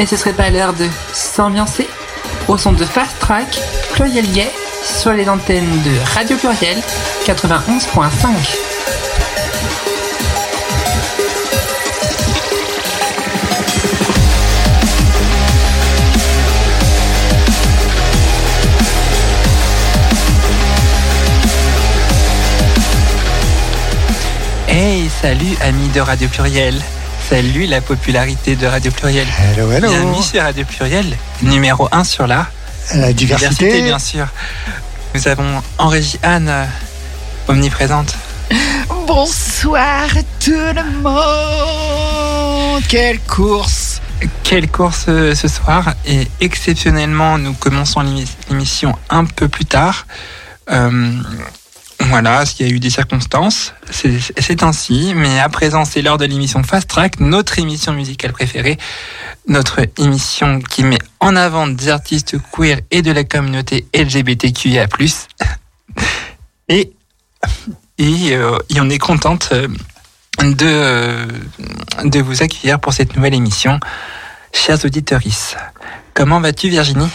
Mais ce serait pas l'heure de s'ambiancer au son de Fast Track, Pluriel Gay, sur les antennes de Radio Pluriel 91.5. Hey, salut amis de Radio Pluriel. Salut la popularité de Radio Pluriel. Hello, hello. Bienvenue sur Radio Pluriel, numéro 1 sur la La diversité. bien sûr. Nous avons en régie Anne, omniprésente. Bonsoir tout le monde Quelle course Quelle course euh, ce soir et exceptionnellement nous commençons l'émi- l'émission un peu plus tard. Euh, voilà, il y a eu des circonstances, c'est c'est ainsi, mais à présent c'est l'heure de l'émission Fast Track, notre émission musicale préférée, notre émission qui met en avant des artistes queer et de la communauté LGBTQIA+. Et, et, euh, et on est contente euh, de, euh, de vous accueillir pour cette nouvelle émission. Chers auditeurs, comment vas-tu Virginie?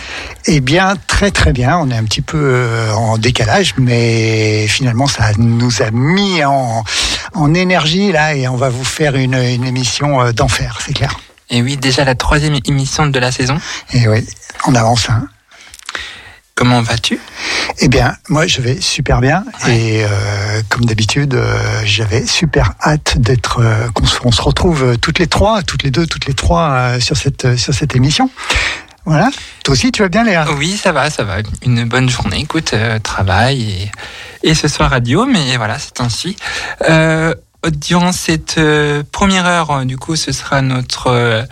Eh bien, très très bien. On est un petit peu euh, en décalage, mais finalement, ça nous a mis en, en énergie là, et on va vous faire une, une émission euh, d'enfer, c'est clair. Et oui, déjà la troisième émission de la saison. Et oui, on avance. Hein. Comment vas-tu? Eh bien, moi, je vais super bien, Ouais. et euh, comme d'habitude, euh, j'avais super hâte d'être, euh, qu'on se, on se retrouve euh, toutes les trois, toutes les deux, toutes les trois euh, sur cette sur cette émission. Voilà. Toi aussi, tu vas bien, Léa? Oui, ça va, ça va. Une bonne journée. Écoute, euh, travail et, et ce soir radio, mais voilà, c'est ainsi. Euh, durant cette euh, première heure, euh, du coup, ce sera notre euh,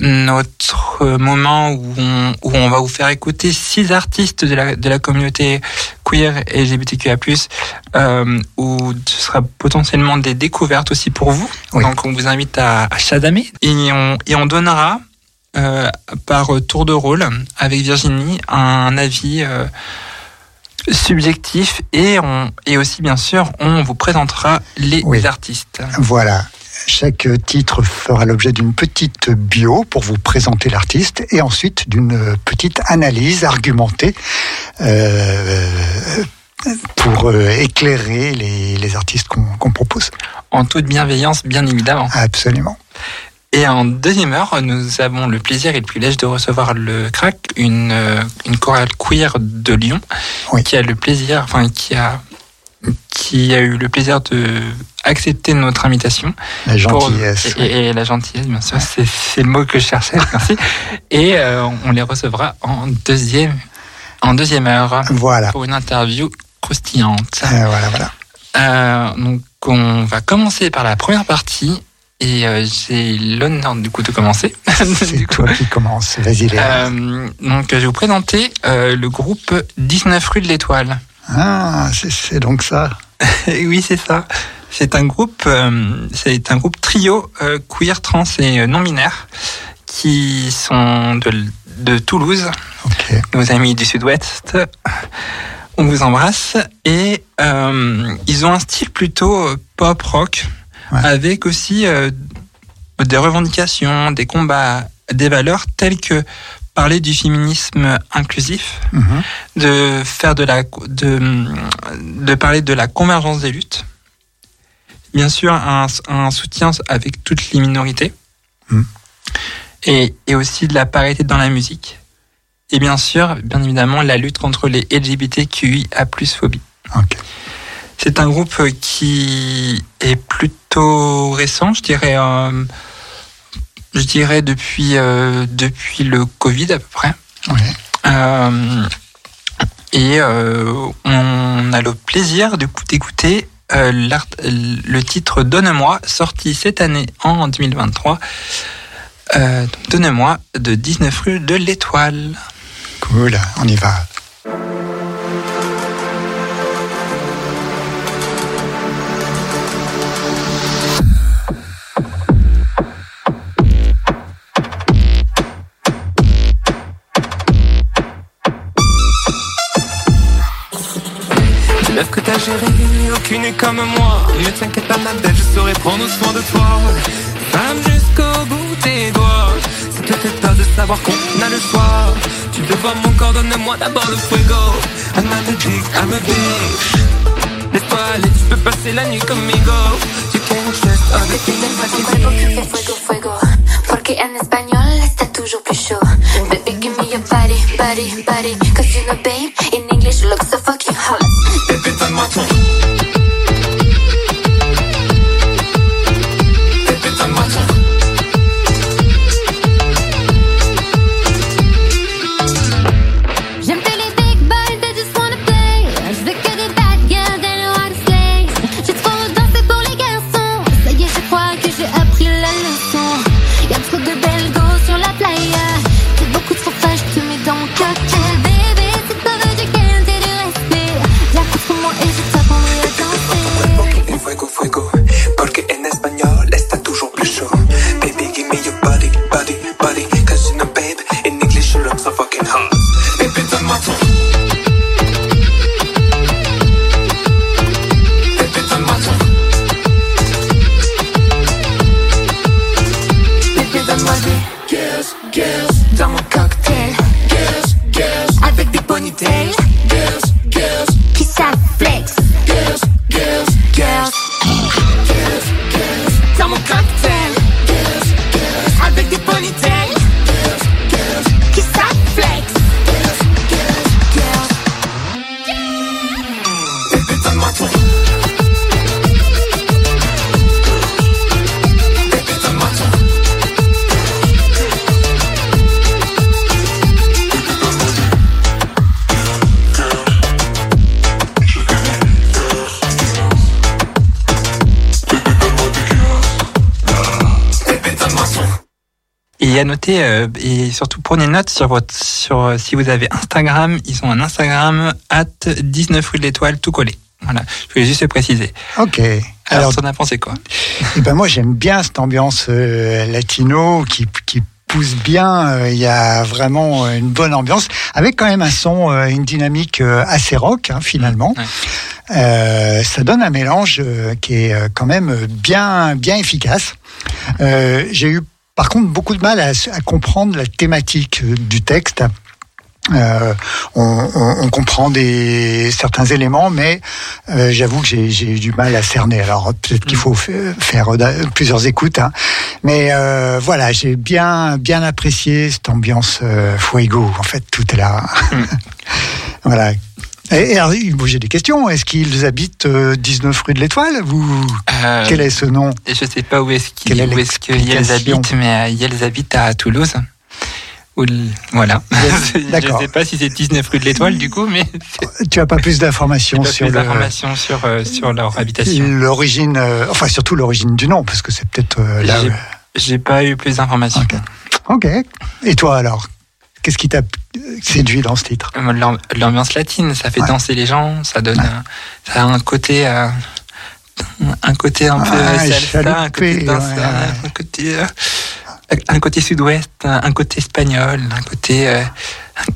notre moment où on, où on va vous faire écouter six artistes de la, de la communauté queer et LGBTQIA+, euh, où ce sera potentiellement des découvertes aussi pour vous. Oui. Donc on vous invite à, à chasamer et on, et on donnera euh, par tour de rôle avec Virginie un avis euh, subjectif et, on, et aussi bien sûr on vous présentera les Oui. artistes. Voilà. Chaque titre fera l'objet d'une petite bio pour vous présenter l'artiste et ensuite d'une petite analyse argumentée euh, pour euh, éclairer les, les artistes qu'on propose. En toute bienveillance bien évidemment. Absolument. Et en deuxième heure, nous avons le plaisir et le privilège de recevoir le crack, une, euh, une chorale queer de Lyon, Oui. qui a le plaisir, enfin qui a qui a eu le plaisir de accepter notre invitation. La pour- gentillesse. et, et la gentillesse, bien sûr, c'est le mot que je cherchais, merci. Et euh, on les recevra en deuxième, en deuxième heure Voilà. pour une interview croustillante. Euh, voilà, voilà. Euh, donc on va commencer par la première partie et euh, j'ai l'honneur du coup de commencer. C'est coup, toi qui commence. Vas-y, Léa. euh, donc je vais vous présenter euh, le groupe 19 rue de l'Étoile. Ah, c'est donc ça. Oui, c'est ça. C'est un groupe, euh, c'est un groupe trio euh, queer, trans et euh, non binaire qui sont de, de Toulouse, nos amis du Sud-Ouest. On vous embrasse et euh, ils ont un style plutôt pop rock Ouais. avec aussi des revendications, des combats, des valeurs telles que parler du féminisme inclusif, Mhm. de faire de la de, de parler de la convergence des luttes. Bien sûr, un, un soutien avec toutes les minorités. Mm. Et, et aussi de la parité dans la musique. Et bien sûr, bien évidemment, la lutte contre les LGBTQIA+ phobie. Ok. C'est un groupe qui est plutôt récent, je dirais. euh, je dirais depuis euh, depuis le Covid à peu près. Euh, et euh, on a le plaisir du coup d'écouter le titre Donne-moi, sorti cette année en 2023. Euh, donc Donne-moi de 19 rue de l'Étoile. Cool. On y va. Une meuf que t'as gérée, aucune est comme moi. Ne t'inquiète pas, ma belle, je saurais prendre soin de toi. Femme jusqu'au bout tes doigts. Te fais peur de savoir qu'on a le choix. Tu devant mon corps, donne-moi d'abord le fuego. I'm not a dick, I'm a bitch. Laisse-toi aller, tu peux passer la nuit conmigo. Tu can't que fait fuego, fuego. Porque en español está toujours plus chaud. Baby, give me your body, body, body. Cause you know, babe, in English you look so fucking hot. Bébé, donne-moi prenez note sur votre, sur, euh, si vous avez Instagram, ils ont un Instagram at 19 rue de l'étoile tout collé. Voilà, je voulais juste le préciser. Ok. Alors, Alors, t'en as pensé quoi? eh ben moi j'aime bien cette ambiance euh, latino qui, qui pousse bien. euh, Il y a vraiment euh, une bonne ambiance, avec quand même un son, euh, une dynamique euh, assez rock hein, finalement. Ouais. Euh, ça donne un mélange euh, qui est euh, quand même bien bien efficace. Euh, J'ai eu par contre beaucoup de mal à, à comprendre la thématique euh, du texte. Euh, on, on- on comprend des certains éléments, mais euh, j'avoue que j'ai eu du mal à cerner. Alors peut-être qu'il faut fa- faire euh, plusieurs écoutes, hein. mais euh, voilà, j'ai bien bien apprécié cette ambiance euh, fuego. En fait, tout est là. voilà. Et, j'ai des questions. Est-ce qu'ils habitent euh, 19 rue de l'Étoile Vous, Euh, quel est ce nom? Je sais pas où est-ce qu'ils est où est-ce que Yels l'explication? habite, mais euh, Yels habite à Toulouse. Voilà. je D'accord. sais pas si c'est 19 rue de l'Étoile du coup, mais Tu as pas plus d'informations sur pas plus le- d'informations sur, euh, sur leur habitation. l'origine, euh, enfin surtout l'origine du nom, parce que c'est peut-être euh, là. J'ai- pas eu plus d'informations. Ok. Et toi alors? Qu'est-ce qui t'a euh, séduit dans ce titre Euh, l'am- L'ambiance latine, ça fait Ouais. danser les gens, ça donne, ça a un côté, euh, un côté un peu salsa, un côté chaloupé, danse, ouais, ouais. un côté, euh, un côté sud-ouest, un, côté espagnol, un côté, euh,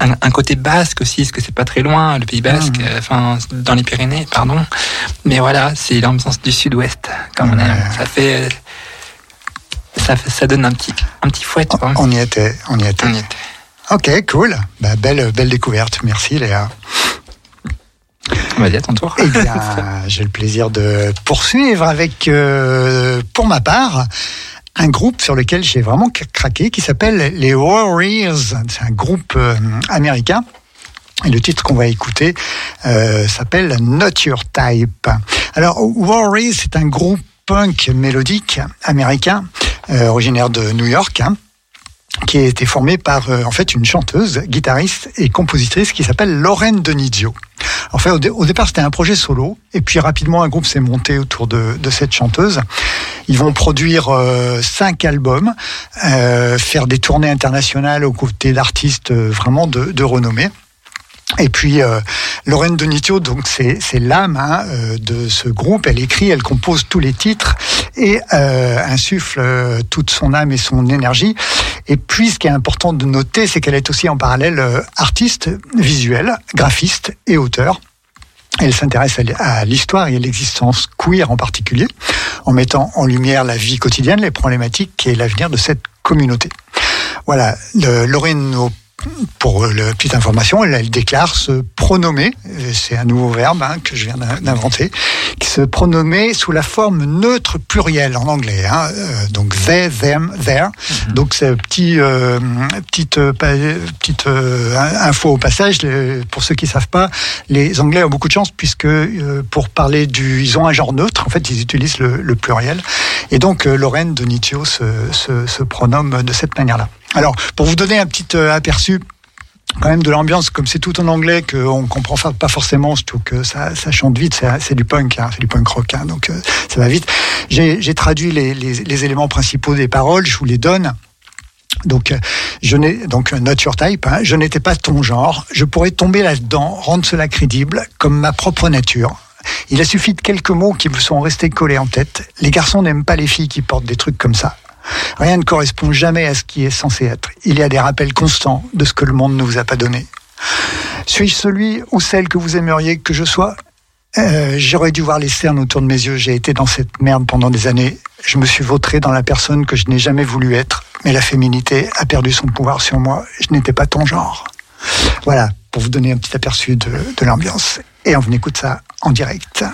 un, un côté basque aussi, parce que c'est pas très loin, le Pays Basque, euh, enfin dans les Pyrénées, pardon. Mais voilà, c'est l'ambiance du sud-ouest, comme on aime. Ça fait, euh, ça, ça donne un petit, un petit fouet. quoi. On y était, on y était. On y était. Ok, cool. Bah, belle, belle découverte. Merci Léa. Vas-y, à ton tour. Eh bien, j'ai le plaisir de poursuivre avec, euh, pour ma part, un groupe sur lequel j'ai vraiment craqué qui s'appelle les Warriors. C'est un groupe euh, américain. Et le titre qu'on va écouter euh, s'appelle Not Your Type. Alors, Warriors, c'est un groupe punk mélodique américain, euh, originaire de New York. hein, qui a été formé par euh, en fait une chanteuse, guitariste et compositrice qui s'appelle Lorraine Denizio. En fait, au, au départ, c'était un projet solo, et puis rapidement, un groupe s'est monté autour de, de cette chanteuse. Ils vont produire euh, cinq albums, euh, faire des tournées internationales aux côtés d'artistes euh, vraiment de, de renommée. Et puis euh, Lorraine Donitio, donc c'est l'âme hein, euh, de ce groupe. Elle écrit, elle compose tous les titres et euh, insuffle euh, toute son âme et son énergie. Et puis ce qui est important de noter, c'est qu'elle est aussi en parallèle artiste visuel, graphiste et auteur. Elle s'intéresse à l'histoire et à l'existence queer en particulier, en mettant en lumière la vie quotidienne, les problématiques et l'avenir de cette communauté. Voilà, le, Lorraine, pour la petite information, elle, elle déclare se pronommer, euh, c'est un nouveau verbe hein, que je viens d'in- d'inventer, qui se pronommer sous la forme neutre plurielle en anglais. Hein, euh, donc they, them, their. Donc c'est petit, euh, petite, euh, petite euh, info au passage. Pour ceux qui savent pas, les Anglais ont beaucoup de chance puisque euh, pour parler du, ils ont un genre neutre. En fait, ils utilisent le, le pluriel. Et donc euh, Lorraine de Nietzsche se, se, se pronomme de cette manière-là. Alors, pour vous donner un petit euh, aperçu quand même de l'ambiance, comme c'est tout en anglais, qu'on comprend pas forcément, surtout que ça, ça chante vite, c'est du punk, hein, c'est du punk rock, hein, donc euh, ça va vite. J'ai traduit les, éléments principaux des paroles, je vous les donne. Donc, euh, je n'ai donc type. hein, je n'étais pas ton genre. Je pourrais tomber là-dedans, rendre cela crédible, comme ma propre nature. Il a suffi de quelques mots qui me sont restés collés en tête. Les garçons n'aiment pas les filles qui portent des trucs comme ça. Rien ne correspond jamais à ce qui est censé être. Il y a des rappels constants de ce que le monde ne vous a pas donné. Suis-je celui ou celle que vous aimeriez que je sois? Euh, J'aurais dû voir les cernes autour de mes yeux. J'ai été dans cette merde pendant des années. Je me suis vautré dans la personne que je n'ai jamais voulu être. Mais la féminité a perdu son pouvoir sur moi. Je n'étais pas ton genre. Voilà, pour vous donner un petit aperçu de, l'ambiance. Et on écoute ça en direct.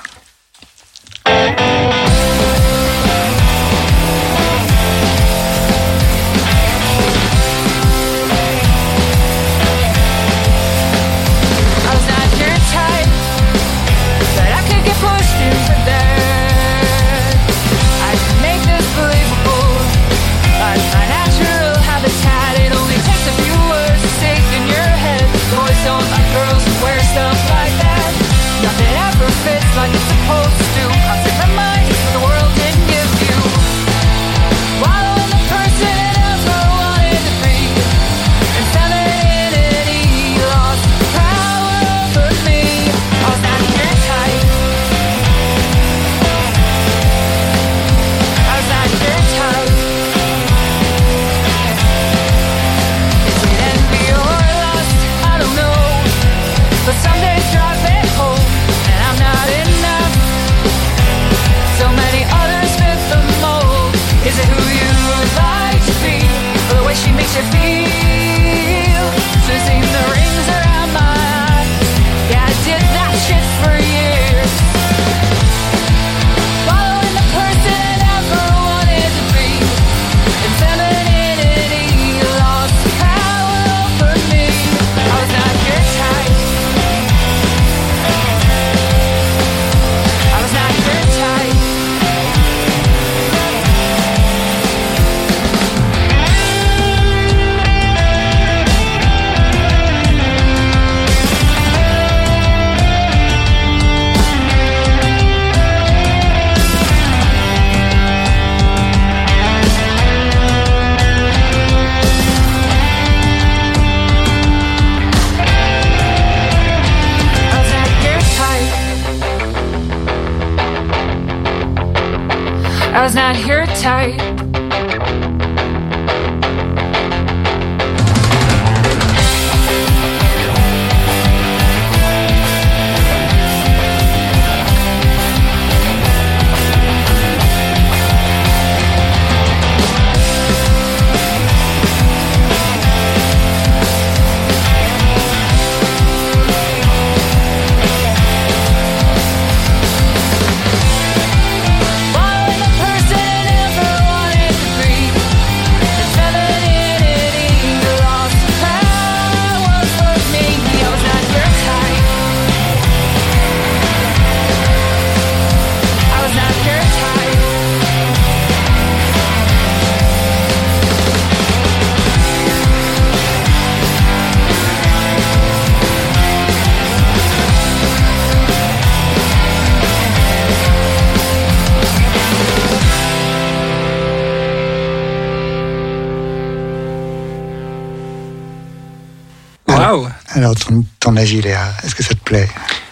Léa, est-ce que ça te plaît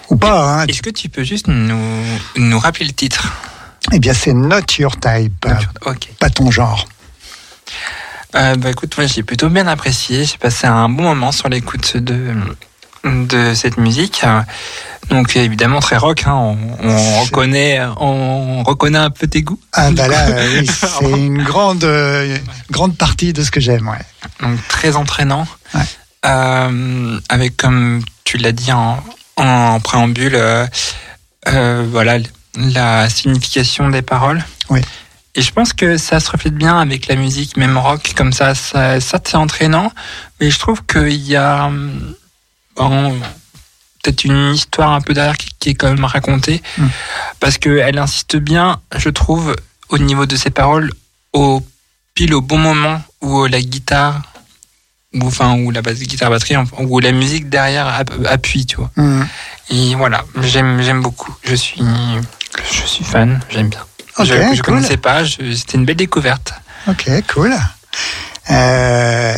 Ou pas hein Est-ce que tu peux juste nous, nous rappeler le titre? Eh bien, c'est Not Your Type, Ok. pas ton genre. Euh, bah écoute, moi j'ai plutôt bien apprécié. J'ai passé un bon moment sur l'écoute de, de cette musique. Donc évidemment très rock, hein, on, on reconnaît, on reconnaît un peu tes goûts. Ah bah là, euh, oui, c'est une grande, euh, grande partie de ce que j'aime. Ouais. Donc très entraînant. Ouais. Euh, avec comme tu l'as dit en, en préambule, euh, euh, voilà la signification des paroles. Oui. Et je pense que ça se reflète bien avec la musique, même rock, comme ça, ça, ça c'est entraînant. Mais je trouve qu'il y a bon, peut-être une histoire un peu derrière qui, qui est quand même racontée, Mm. parce qu'elle insiste bien, je trouve, au niveau de ses paroles, au pile au bon moment où la guitare, ou enfin où la basse guitare batterie, où la musique derrière app- appuie, tu vois. Mhm. Et voilà, j'aime j'aime beaucoup. Je suis je suis fan, j'aime bien. Je je cool. connaissais pas, c'était une belle découverte. Ok, cool. Euh,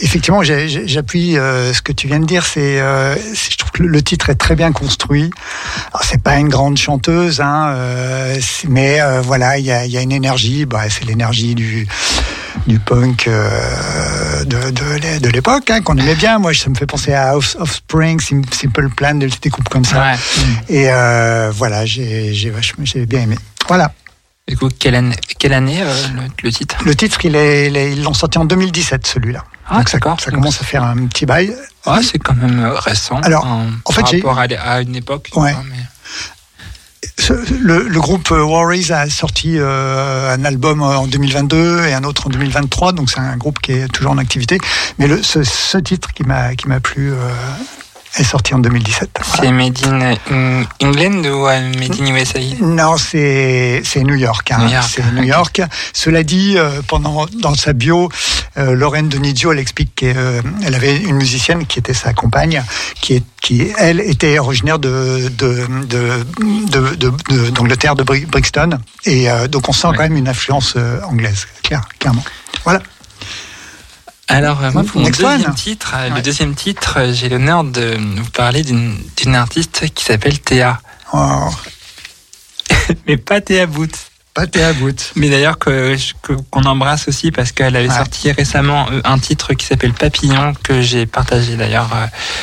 effectivement, j'appuie euh, ce que tu viens de dire. C'est, euh, je trouve que le, titre est très bien construit. Alors, c'est pas une grande chanteuse, hein, euh, mais euh, voilà, il y a, y a une énergie. Bah, c'est l'énergie du du punk euh, de, de, l'é- de l'époque hein, qu'on aimait bien. Moi, ça me fait penser à Off- Offspring, Sim- Simple Plan, des groupes comme ça. Ouais. Et euh, voilà, j'ai j'ai vachement- j'ai bien aimé. Voilà. Du coup, quelle année, quelle année euh, le, le titre? Le titre, il est, il est- ils l'ont sorti en 2017, celui-là. Ah, Donc ça, d'accord. ça commence à faire un petit bail. Ouais, c'est quand même euh, récent. Alors, hein, en fait, par j'ai- rapport à, à une époque. Ouais. mais- le, le groupe euh, Worries a sorti euh, un album en 2022 et un autre en 2023, donc c'est un groupe qui est toujours en activité. Mais le, ce, ce titre qui m'a qui m'a plu euh, est sorti en 2017. Voilà. C'est Made in euh, England ou euh, Made in USA Non, c'est c'est New York. hein. New York, C'est New York. Cela dit, euh, pendant dans sa bio, euh, Lorraine Donidio, elle explique qu'elle avait une musicienne qui était sa compagne, qui est qui elle était originaire de de de de- de- de- d'Angleterre, de, Bri- Brixton, et donc on sent quand même une influence anglaise, clair, clairement. Voilà. Alors, euh, moi, pour mon deuxième titre, euh, Ouais. le deuxième titre, euh, j'ai l'honneur de vous parler d'une d'une artiste qui s'appelle Théa. Oh, Mais pas Théa Boots. pâté à bout. Mais d'ailleurs, que je- que- qu'on embrasse aussi parce qu'elle avait Ouais. sorti récemment un titre qui s'appelle Papillon que j'ai partagé d'ailleurs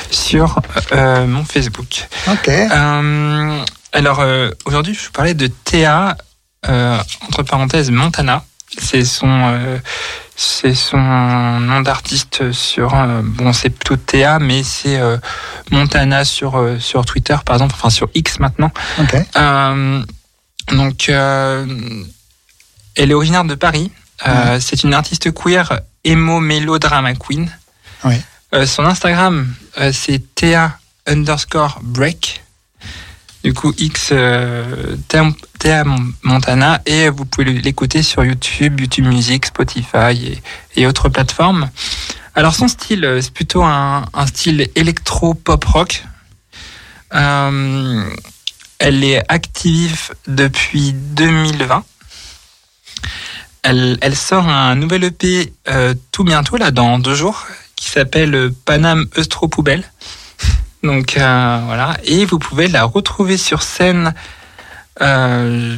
sur euh, mon Facebook. Ok. Euh, alors euh, aujourd'hui, je vous parlais de Théa, entre parenthèses Montana. C'est son, c'est son nom d'artiste sur. euh, bon, c'est plutôt Théa, mais c'est euh, Montana sur euh, sur Twitter, par exemple, enfin sur X maintenant. Donc, elle est originaire de Paris. C'est une artiste queer emo mélodrama queen. Son Instagram, c'est Théa underscore break. Du coup, X euh, Montana. Et vous pouvez l'écouter sur YouTube, YouTube Music, Spotify et, autres plateformes. Alors, son style, euh, c'est plutôt un, style électro-pop rock. Euh, elle est active depuis 2020. Elle, sort un nouvel EP tout bientôt, là, dans deux jours, qui s'appelle euh, Paname Eustro Poubelle. Donc euh, voilà, et vous pouvez la retrouver sur scène euh,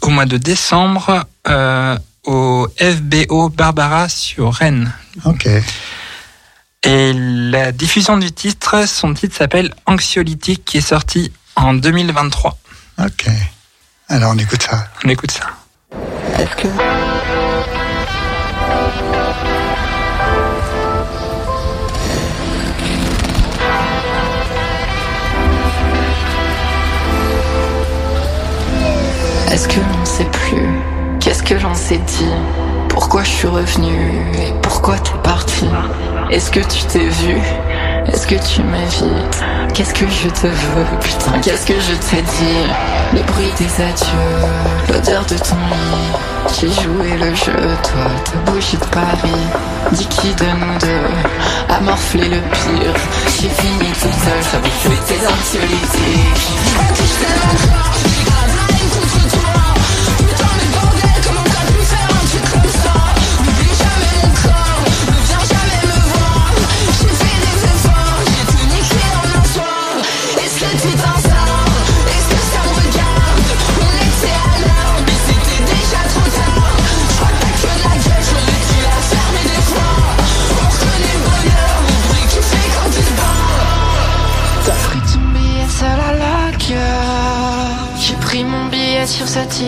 au mois de décembre euh, au FBO Barbara sur Rennes. Ok. Et la diffusion du titre, son titre s'appelle Anxiolytique, qui est sorti en 2023. Ok. Alors on écoute ça. On écoute ça. Est-ce que Est-ce que l'on sait plus? Qu'est-ce que l'on s'est dit? Pourquoi je suis revenu Et pourquoi t'es parti Est-ce que tu t'es vu Est-ce que tu m'évites? Qu'est-ce que je te veux Putain, qu'est-ce que je t'ai dit? Le bruit des adieux L'odeur de ton lit. J'ai joué le jeu, toi, ta bougie de Paris. Dis qui de nous deux a morflé le pire? J'ai fini toute seule, ça vous fait tes anxiolytiques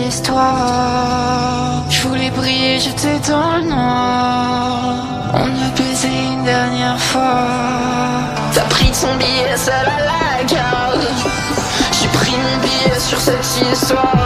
histoire. Je voulais briller, j'étais dans le noir. On a baisé une dernière fois. T'as pris ton billet, seul à la gare. J'ai pris mon billet sur cette histoire.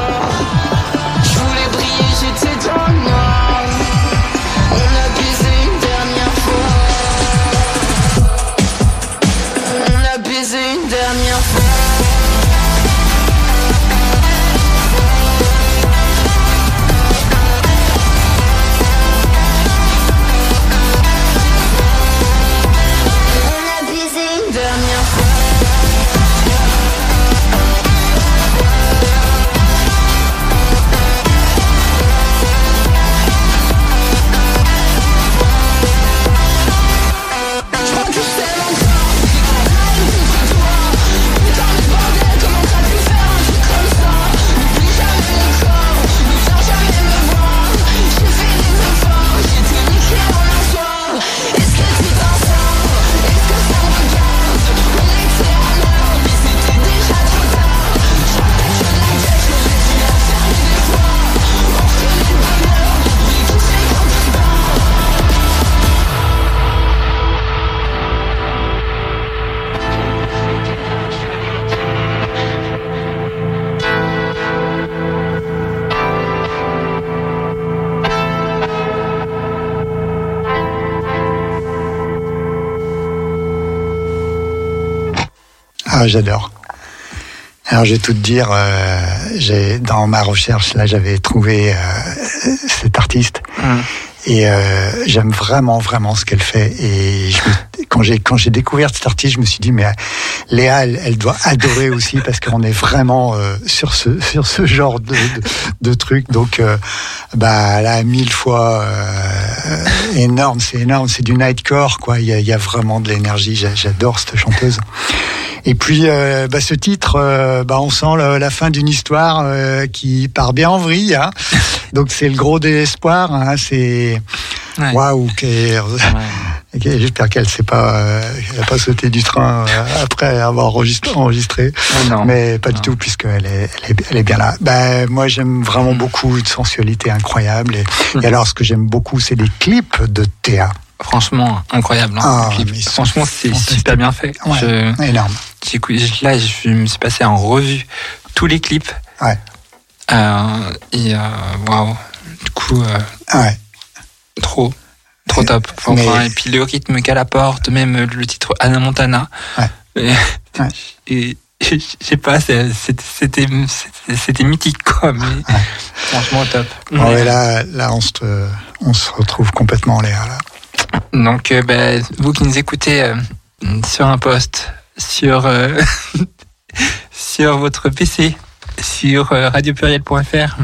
Ah, j'adore. Alors, je vais tout te dire, euh, j'ai dans ma recherche, là, j'avais trouvé euh, cet artiste. Hum. Et euh, j'aime vraiment, vraiment ce qu'elle fait. Et je quand j'ai quand j'ai découvert cet artiste, je me suis dit mais Léa, elle, elle doit adorer aussi parce qu'on est vraiment euh, sur ce sur ce genre de de, de truc. Donc euh, bah là mille fois euh, énorme, c'est énorme, c'est du nightcore quoi. Il y a, il y a vraiment de l'énergie. J'a- J'adore cette chanteuse. Et puis euh, bah, ce titre, euh, bah, on sent le- la fin d'une histoire euh, qui part bien en vrille. hein. Donc c'est le gros désespoir. hein. C'est waouh. J'espère qu'elle s'est pas, a pas sauté du train après avoir enregistré. enregistré. Non. Mais pas du tout, puisqu'elle est, elle est, elle est bien là. Ben, moi, j'aime vraiment beaucoup une sensualité incroyable. Et, et alors, ce que j'aime beaucoup, c'est les clips de Théa. Franchement, incroyable. hein, Ah, Franchement, c'est super bien fait. Ouais, Je- énorme. Là, je me suis passé en revue tous les clips. Ouais. Euh, et euh, waouh. Du coup, euh, Ouais. trop. Trop top. Enfin, Mais- enfin, et puis le rythme qu'elle apporte, même le titre Anna Montana. Ouais. Et, je sais pas, c'était mythique quoi. Mais franchement top. Bon, ouais, là, là, on se, on se retrouve complètement, Léa. Là. Donc, euh, ben, vous qui nous écoutez euh, sur un poste, sur, euh, sur votre PC, sur euh, radiopluriel.fr,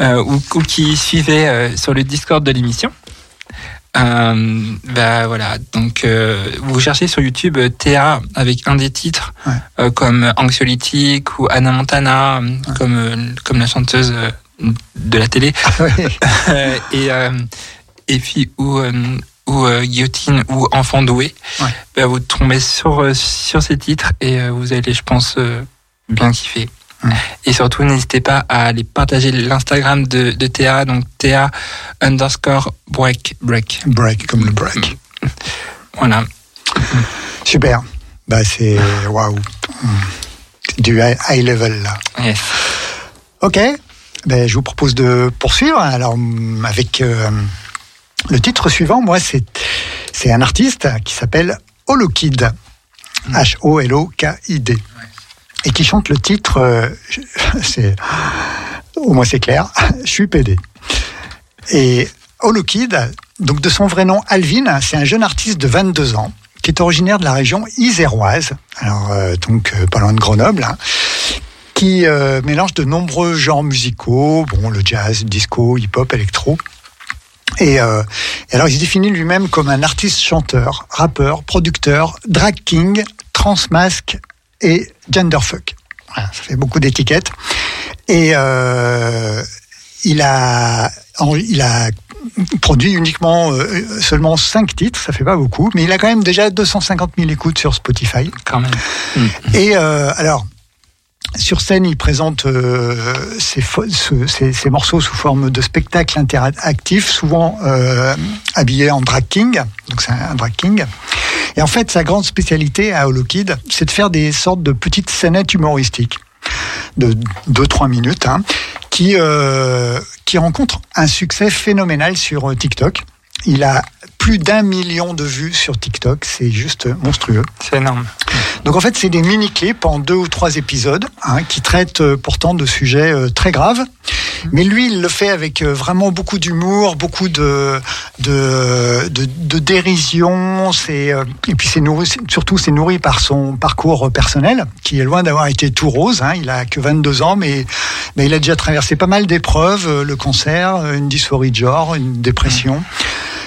euh, ou, ou qui suivez euh, sur le Discord de l'émission, bah voilà, donc vous cherchez sur YouTube Théa avec un des titres Ouais. comme Anxiolytique ou Anna Montana, comme, comme la chanteuse de la télé. Ouais. Euh, et, et puis ou, ou euh, Guillotine ou Enfant doué, Ouais. bah, vous tombez sur, euh, sur ces titres et euh, vous allez, je pense, euh, bien kiffer. Ouais. Et surtout, n'hésitez pas à aller partager l'Instagram de, de Théa, donc Théa underscore break break. Break, comme le break. Voilà. Super. Bah, c'est waouh. Du high level, là. Yes. Ok, ben, je vous propose de poursuivre. Alors, avec le titre suivant, moi, c'est c'est un artiste qui s'appelle Holokid. H-O-L-O-K-I-D. Et qui chante le titre, euh, c'est, au moins c'est clair, je suis PD. Et Holokid, donc de son vrai nom Alvin, c'est un jeune artiste de 22 ans qui est originaire de la région iséroise, alors euh, donc euh, pas loin de Grenoble, hein, qui euh, mélange de nombreux genres musicaux, bon le jazz, le disco, hip-hop, électro. Et, euh, et alors il se définit lui-même comme un artiste chanteur, rappeur, producteur, drag king, transmasque et genderfuck. Voilà, ça fait beaucoup d'étiquettes. Et euh, il a il a produit uniquement euh, seulement 5 titres, ça fait pas beaucoup, mais il a quand même déjà 250 000 écoutes sur Spotify. Quand même. Et euh, alors, Sur scène, il présente euh, ses, morceaux sous forme de spectacle interactif, souvent euh, habillé en drag king. Donc c'est un, drag king. Et en fait, sa grande spécialité à Holokid, c'est de faire des sortes de petites scénettes humoristiques de 2-3 minutes, hein, qui, euh, qui rencontrent un succès phénoménal sur euh, TikTok. Il a plus d'un million de vues sur TikTok, c'est juste monstrueux. C'est énorme. Donc en fait, c'est des mini-clips en deux ou trois épisodes hein, qui traitent euh, pourtant de sujets euh, très graves. Mais lui, il le fait avec euh, vraiment beaucoup d'humour, beaucoup de, de, de, de dérision. C'est, et puis c'est nourri, surtout, c'est nourri par son parcours personnel, qui est loin d'avoir été tout rose. Hein. Il a que 22 ans, mais, mais il a déjà traversé pas mal d'épreuves, le cancer, une dysphorie de genre, une dépression.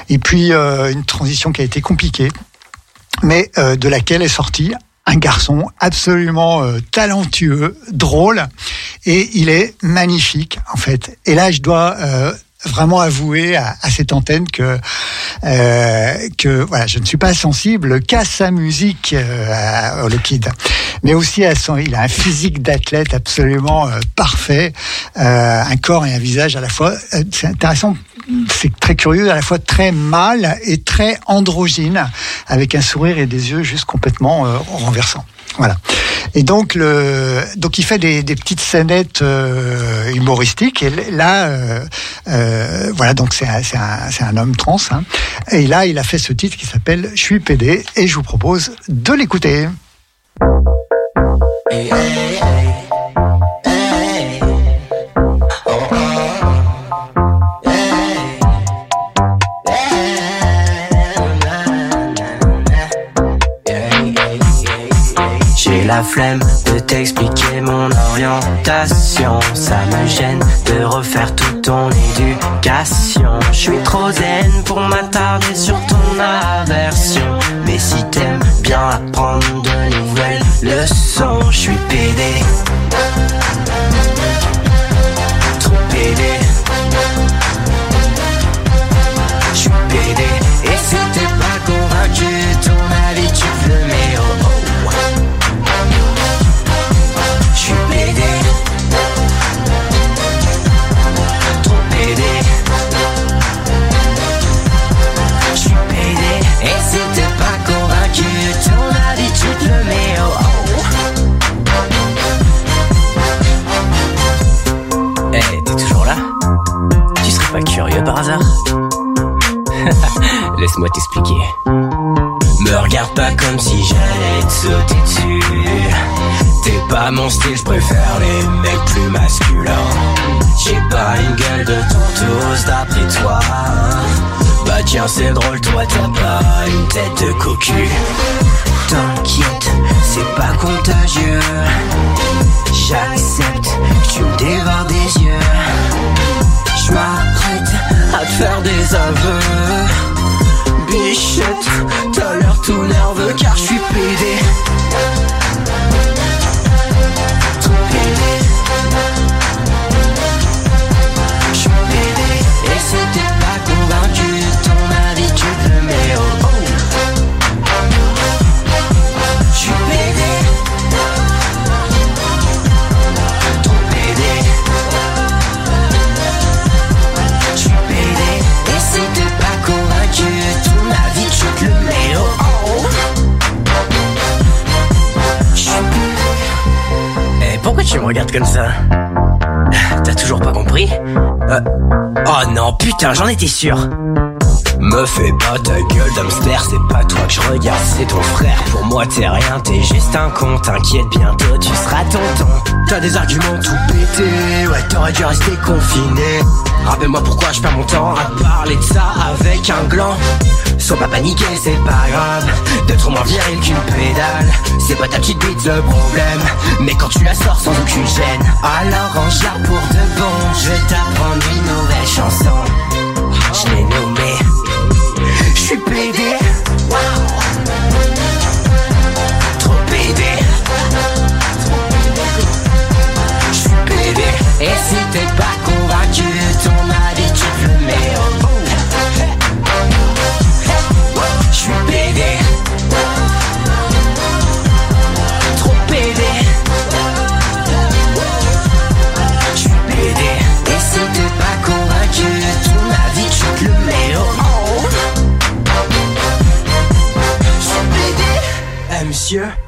Et puis euh, une transition qui a été compliquée mais euh, de laquelle est sorti un garçon absolument euh, talentueux, drôle, et il est magnifique en fait. Et là, je dois euh, vraiment avouer à, à cette antenne que euh, que voilà, je ne suis pas sensible qu'à sa musique, euh, à Holokid, mais aussi à son. Il a un physique d'athlète absolument parfait, un corps et un visage à la fois. c'est intéressant c'est très curieux, à la fois très mâle et très androgyne, avec un sourire et des yeux juste complètement euh, renversants. Voilà. Et donc, le, donc il fait des, des petites scénettes euh, humoristiques. Et là, euh, euh, voilà, donc c'est un, un, un homme trans. hein. Et là, il a fait ce titre qui s'appelle Je suis PD, et je vous propose de l'écouter. La flemme de t'expliquer mon orientation. Ça me gêne de refaire toute ton éducation. Je suis trop zen pour m'attarder sur ton aversion. Mais si t'aimes bien apprendre de nouvelles leçons, je suis pédé. Laisse-moi t'expliquer. Me regarde pas comme si j'allais te sauter dessus. T'es pas mon style, je préfère les mecs plus masculins. J'ai pas une gueule de tontos d'après toi. Bah tiens, c'est drôle, toi t'as pas une tête de cocu. T'inquiète, c'est pas contagieux. J'accepte tu me dévores des yeux. Faire des aveux. Bichette, t'as l'air tout nerveux car je suis pédé. Regardes comme ça T'as toujours pas compris Euh, Oh non, putain, j'en étais sûr. Me fais pas ta gueule d'hamster, c'est pas toi que je regarde, c'est ton frère. Pour moi, t'es rien, t'es juste un con. T'inquiète, bientôt tu seras tonton. T'as des arguments tout pétés, ouais, t'aurais dû rester confiné. Rappelle-moi pourquoi je perds mon temps à parler de ça avec un gland. Sois pas paniqué, c'est pas grave. D'être moins viril qu'une pédale. C'est pas ta petite bite le problème. Mais quand tu la sors sans aucune gêne, alors range-la pour de bon. Je vais t'apprendre une nouvelle chanson. Je l'ai nommée. Je suis pédé. Trop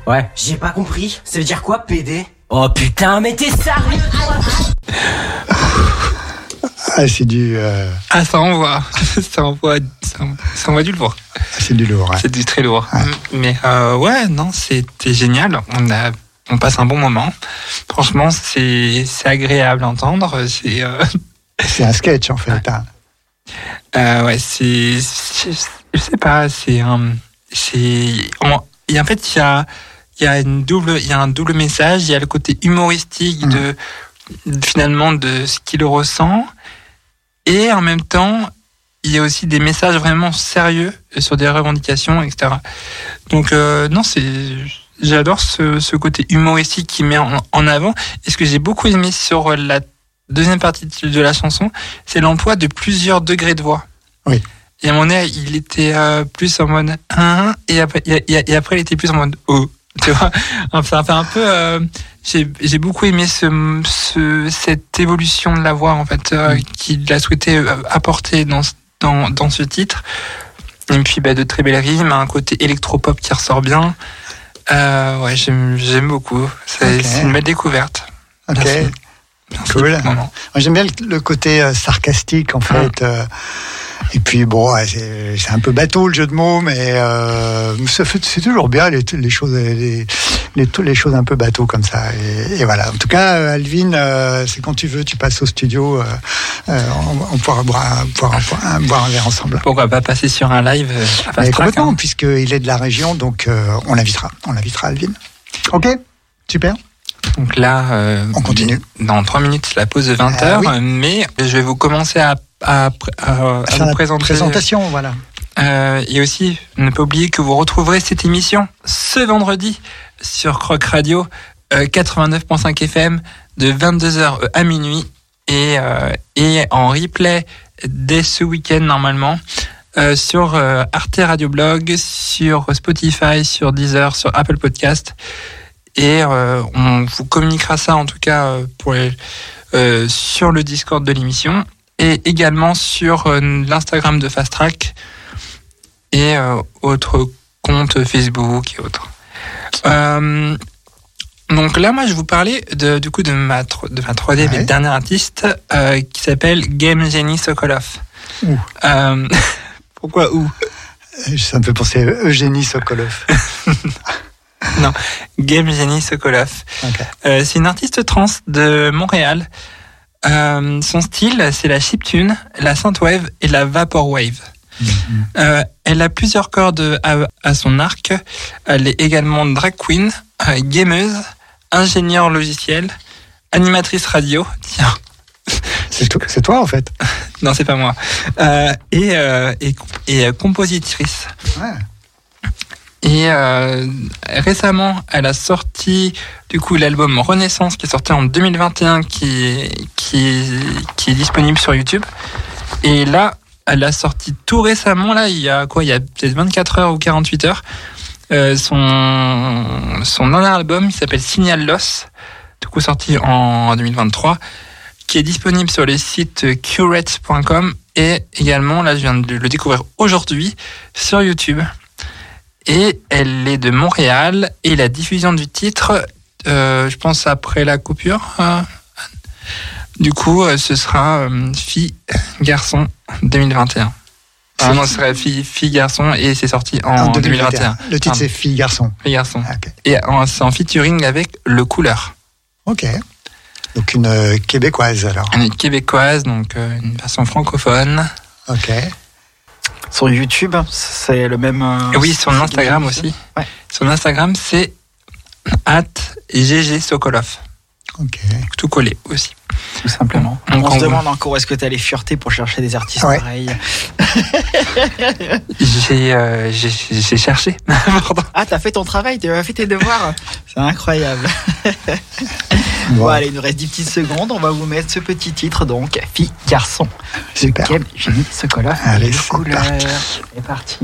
Ouais. J'ai pas compris. Ça veut dire quoi, PD Oh putain, mais t'es sérieux toi? Ah, c'est du, euh, Ah, ça envoie. ça envoie, ça, ça envoie du lourd. c'est du lourd. hein. C'est du très lourd. Mais euh, ouais, non, c'était génial. On a, on passe un bon moment. Franchement, c'est, c'est agréable à entendre. C'est, euh, C'est un sketch en fait. hein. euh, ouais, c'est, je, je sais pas, c'est un, c'est, on- et en fait, il y a, il y a une double, il y a un double message. Il y a le côté humoristique de, finalement, de ce qu'il ressent. Et en même temps, il y a aussi des messages vraiment sérieux sur des revendications, etc. Donc, euh, non, c'est, j'adore ce, ce côté humoristique qui met en, en avant. Et ce que j'ai beaucoup aimé sur la deuxième partie de la chanson, c'est l'emploi de plusieurs degrés de voix. Oui. Et à mon avis, il était euh, plus en mode 1 et après, et, et- et après il était plus en mode O. Tu vois Enfin, un peu. euh, j'ai beaucoup aimé ce, ce, cette évolution de la voix en fait euh, qu'il a souhaité euh, apporter dans, ce- dans, dans ce titre. Et puis bah, de très belles rimes, un côté électropop qui ressort bien. Euh, ouais, j'aime beaucoup. C'est une belle découverte. Ok. Merci. Cool. j'aime bien le, le côté euh, sarcastique en fait. euh, et puis bon, c'est un peu bateau le jeu de mots, mais euh, c'est toujours bien les, les choses, les, les, les choses un peu bateau comme ça. Et, et voilà. En tout cas, euh, Alvin, euh, c'est quand tu veux, tu passes au studio, euh, on, on pourra boire, un- boire, un- un- boire un verre ensemble. Pourquoi pas passer sur un live à Mais complètement, hein. puisqu'il est de la région, donc on l'invitera. On l'invitera, Alvin. Ok, super. Donc là, euh, On continue. Dans trois minutes, la pause de 20 Ah heures, oui. mais je vais vous commencer à, à, à, à Faire vous la présenter. présentation, voilà. Euh, et aussi, ne pas oublier que vous retrouverez cette émission ce vendredi sur Croc Radio euh, 89.5 FM de 22h à minuit et, euh, et en replay dès ce week-end normalement euh, sur euh, Arte Radio Blog, sur Spotify, sur Deezer, sur Apple Podcast. Et euh, on vous communiquera ça en tout cas euh, pour les- euh, sur le Discord de l'émission et également sur l'Instagram de Fast Track et autres comptes Facebook et autres. Euh, donc là, moi, je vais vous parler de, du coup de ma, de ma troisième Ouais. et dernière artiste euh, qui s'appelle Game Jenny Sokolov. Ouh. Euh, pourquoi où Ça me fait penser à Eugénie Sokolov. Game Jenny Sokolov. Ok. Euh, c'est une artiste trans de Montréal. Euh, son style, c'est la chiptune, la synthwave et la vaporwave. Euh, elle a plusieurs cordes à, à son arc. Elle est également drag queen, gameuse, ingénieure logiciel, animatrice radio. Tiens, C'est to- c'est toi en fait. non, c'est pas moi. Euh, et, euh, et, et, compositrice. Ouais. Et euh, récemment, elle a sorti du coup l'album Renaissance qui est sorti en 2021, qui qui qui est disponible sur YouTube. Et là, elle a sorti tout récemment là, il y a quoi Il y a peut-être 24 heures ou 48 heures. euh, son son dernier album, il s'appelle Signal Loss, du coup sorti en 2023, qui est disponible sur les sites curate.com et également là, je viens de le découvrir aujourd'hui sur YouTube et elle est de Montréal et la diffusion du titre, euh, je pense après la coupure. euh, du coup, euh, ce sera fille garçon 2021. Ah non, ce serait fille fille garçon et c'est sorti en, 2021. Le titre c'est Fille Garçon. Fille garçon. Ah. Et c'est en featuring avec le couleur. Ok. Donc une québécoise alors. Est québécoise, donc une version francophone. Ok. Sur YouTube, c'est le même. euh, oui, sur c'est Instagram aussi. Ouais. Son Instagram, c'est at GG Sokolov. Ok. Tout collé aussi. Tout simplement. Donc, on se demande encore où est-ce que tu allé fureter pour chercher des artistes Ouais. pareils. J'ai euh, j'ai- j'ai cherché. Ah, t'as fait ton travail, tu as fait tes devoirs. C'est incroyable. Bon, allez, il nous reste 10 petites secondes. On va vous mettre ce petit titre, donc, fille, garçon. super. Quel génie, ce collant. Allez, le c'est couleur. parti. C'est parti.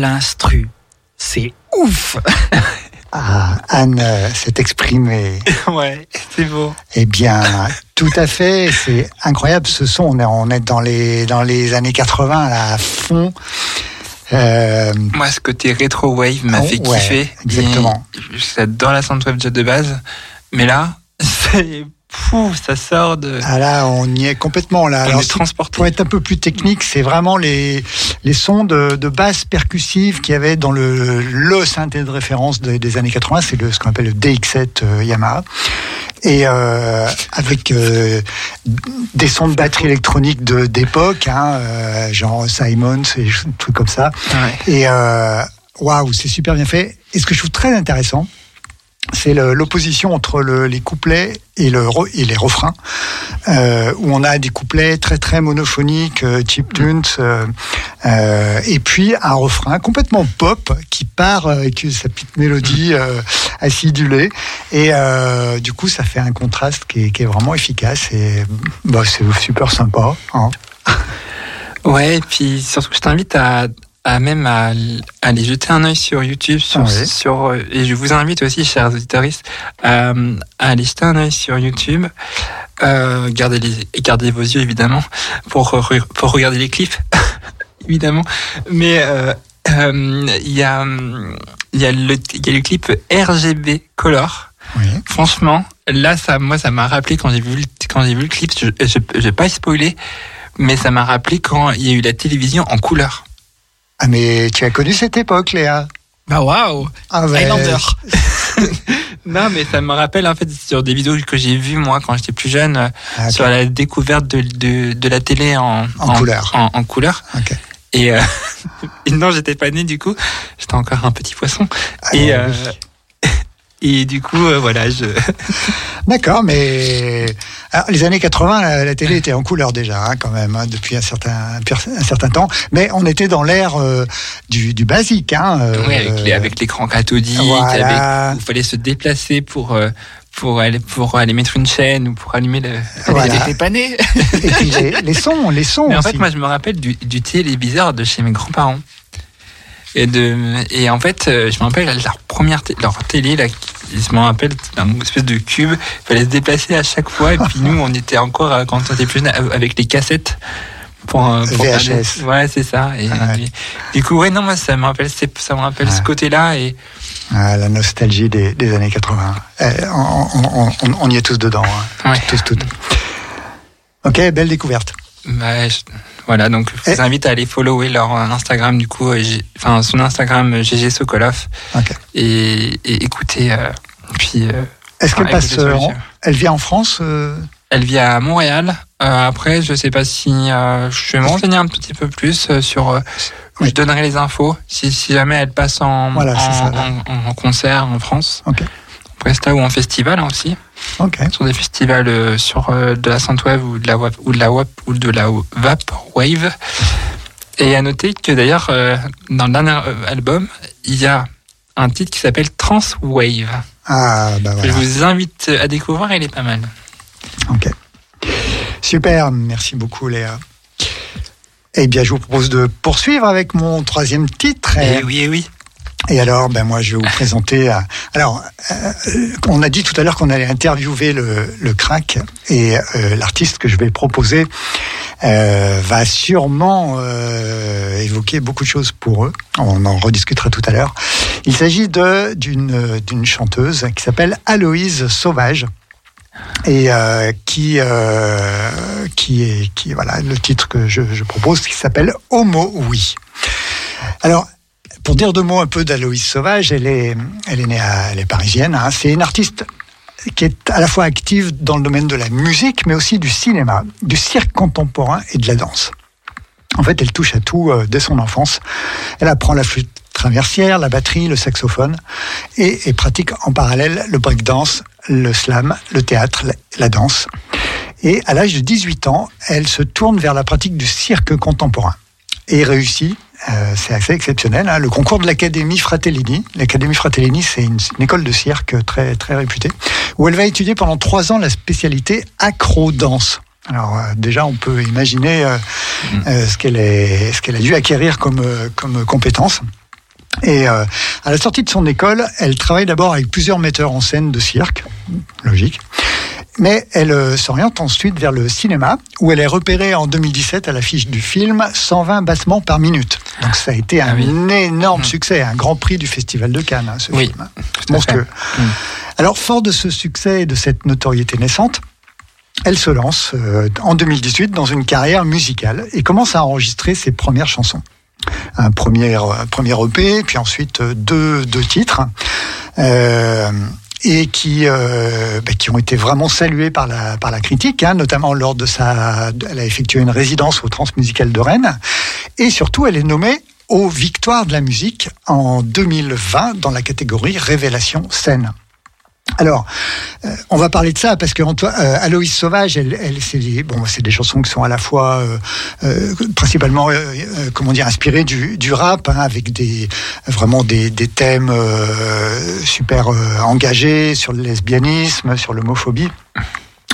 L'instru. C'est ouf. Ah, Anne euh, s'est exprimée. ouais, c'est beau. Eh bien, tout à fait, c'est incroyable ce son. On est, on est dans les dans les années 80 là, à fond. Euh, Moi, ce côté rétro wave m'a Oh, fait ouais, kiffer. exactement. Et J'adore la soundtrack de base, mais là, c'est fou, ça sort de. ah là, on y est complètement là. on Alors, est transporté. pour être un peu plus technique, c'est vraiment les, les sons de, de basse percussive qu'il y avait dans le, le synthé de référence des, des années 80, c'est le, ce qu'on appelle le DX7 euh, Yamaha. Et euh, avec euh, des sons de batterie électronique de d'époque, hein, genre Simons et des trucs comme ça. Ouais. Et waouh, c'est super bien fait. Et ce que je trouve très intéressant, c'est le- l'opposition entre le- les couplets et, le, re- et les refrains, euh, où on a des couplets très très monophoniques, euh, chiptunes, euh, euh, et puis un refrain complètement pop qui part avec sa petite mélodie euh, acidulée, et du coup ça fait un contraste qui est, qui est vraiment efficace et bah, c'est super sympa. hein. Ouais, et puis surtout, je t'invite à, à même à, aller jeter un œil sur YouTube, sur, et je vous invite aussi, chers auditeurs, à, à aller jeter un œil sur YouTube. Euh, gardez, les, gardez vos yeux évidemment pour, pour regarder les clips, évidemment. Mais euh, euh, il y, a, il y, a le- il y a le clip RGB Color. Oui. Franchement, là, ça, moi, ça m'a rappelé quand j'ai vu, le- quand j'ai vu le clip, je, je, je vais pas spoiler, mais ça m'a rappelé quand il y a eu la télévision en couleur. Ah mais tu as connu cette époque, Léa Bah waouh. ah, ben, Highlander. Non, mais ça me rappelle en fait sur des vidéos que j'ai vues moi quand j'étais plus jeune, euh, Ah, sur la découverte de, de, de la télé en, En couleur. En, en couleur. Ok. Et, euh, et non, j'étais pas né du coup, j'étais encore un petit poisson. Ah, et, oui. euh, et du coup, euh, voilà, je. D'accord, mais alors, les années 80, la, la télé était en couleur déjà, hein, quand même, hein, depuis un certain, un certain temps. Mais on était dans l'ère euh, du, du basique. Hein, euh, Oui, avec l'écran cathodique, Voilà. avec, où il fallait se déplacer pour, pour, aller, pour aller mettre une chaîne ou pour allumer le. Voilà. Et puis les, les sons, les sons Mais en aussi. fait, moi, je me rappelle du, du téléviseur de chez mes grands-parents. Et, de, et en fait, euh, je me rappelle leur première leur télé, là, je me rappelle, une espèce de cube. Il fallait se déplacer à chaque fois. Et puis nous, on était encore, euh, quand on était plus jeune, avec les cassettes. Pour, euh, pour VHS. Ouais, c'est ça. Et, Ah ouais. du coup, ouais, non, moi, ça me rappelle, ça me rappelle ce côté-là. Et Ah, la nostalgie des, des années 80. Eh, on, on- on- on y est tous dedans. hein. Ouais. Tous, toutes. Ok, belle découverte. bah, je- voilà, donc je vous invite à aller follower leur euh, Instagram, du coup, euh, enfin, son Instagram, euh, GG Sokolov. Ok. Et, euh, puis. euh, Est-ce qu'elle passe euh, en-. Elle vient en France euh, Elle vit à Montréal. Euh, après, je sais pas si euh, je vais me renseigner un petit peu plus euh, sur. euh, Oui. Je donnerai les infos si, si jamais elle passe en, Voilà, c'est ça, en, concert en France. Ok. Presta ou en festival hein, aussi. Ok. Sur des festivals euh, sur euh, de la synthwave ou de la wap, ou de la wap ou de la vaporwave. Et à noter que d'ailleurs euh, dans le dernier album, il y a un titre qui s'appelle Transwave. Ah, bah voilà. Je vous invite à découvrir, il est pas mal. Ok. Super, merci beaucoup Léa. Eh bien, je vous propose de poursuivre avec mon troisième titre. Et oui, et oui. Et alors, ben moi, je vais vous présenter. Alors, euh, on a dit tout à l'heure qu'on allait interviewer le, le crack et euh, l'artiste que je vais proposer euh, va sûrement euh, évoquer beaucoup de choses pour eux. On en rediscutera tout à l'heure. Il s'agit de d'une d'une chanteuse qui s'appelle Aloïse Sauvage et euh, qui euh, qui est qui voilà le titre que je, je propose qui s'appelle Homo oui. Alors pour dire deux mots un peu d'Aloïse Sauvage, elle est, elle est née à, elle est parisienne. hein. C'est une artiste qui est à la fois active dans le domaine de la musique, mais aussi du cinéma, du cirque contemporain et de la danse. En fait, elle touche à tout euh, dès son enfance. Elle apprend la flûte traversière, la batterie, le saxophone, et, pratique en parallèle le breakdance, le slam, le théâtre, la danse. Et à l'âge de 18 ans, elle se tourne vers la pratique du cirque contemporain et réussit. Euh, c'est assez exceptionnel. hein, le concours de l'Académie Fratellini. L'Académie Fratellini, c'est une, une école de cirque très très réputée, où elle va étudier pendant trois ans la spécialité acro-danse. Alors euh, déjà, on peut imaginer euh, euh, ce qu'elle a dû acquérir comme euh, comme compétence. Et euh, à la sortie de son école, elle travaille d'abord avec plusieurs metteurs en scène de cirque, logique. Mais elle euh, s'oriente ensuite vers le cinéma, où elle est repérée en 2017 à l'affiche du film 120 battements par minute. Donc ça a été un Ah oui. énorme succès, un grand prix du Festival de Cannes, hein, ce Oui, film. à Monstrueux. fait. Mm. Alors, fort de ce succès et de cette notoriété naissante, elle se lance euh, en 2018 dans une carrière musicale et commence à enregistrer ses premières chansons. Un premier, un premier EP, puis ensuite euh, deux, deux titres, euh, et qui, euh, bah, qui ont été vraiment salués par la, par la critique, hein, notamment lors de sa... Elle a effectué une résidence au Transmusical de Rennes, et surtout elle est nommée aux Victoires de la musique en 2020 dans la catégorie Révélation scène. Alors, euh, on va parler de ça parce que Antoine, euh, Aloïs Sauvage, elle, elle c'est des, bon, c'est des chansons qui sont à la fois euh, euh, principalement, comment dire, inspirées du, rap, hein, avec des vraiment des, des thèmes super engagés sur le lesbianisme, sur l'homophobie.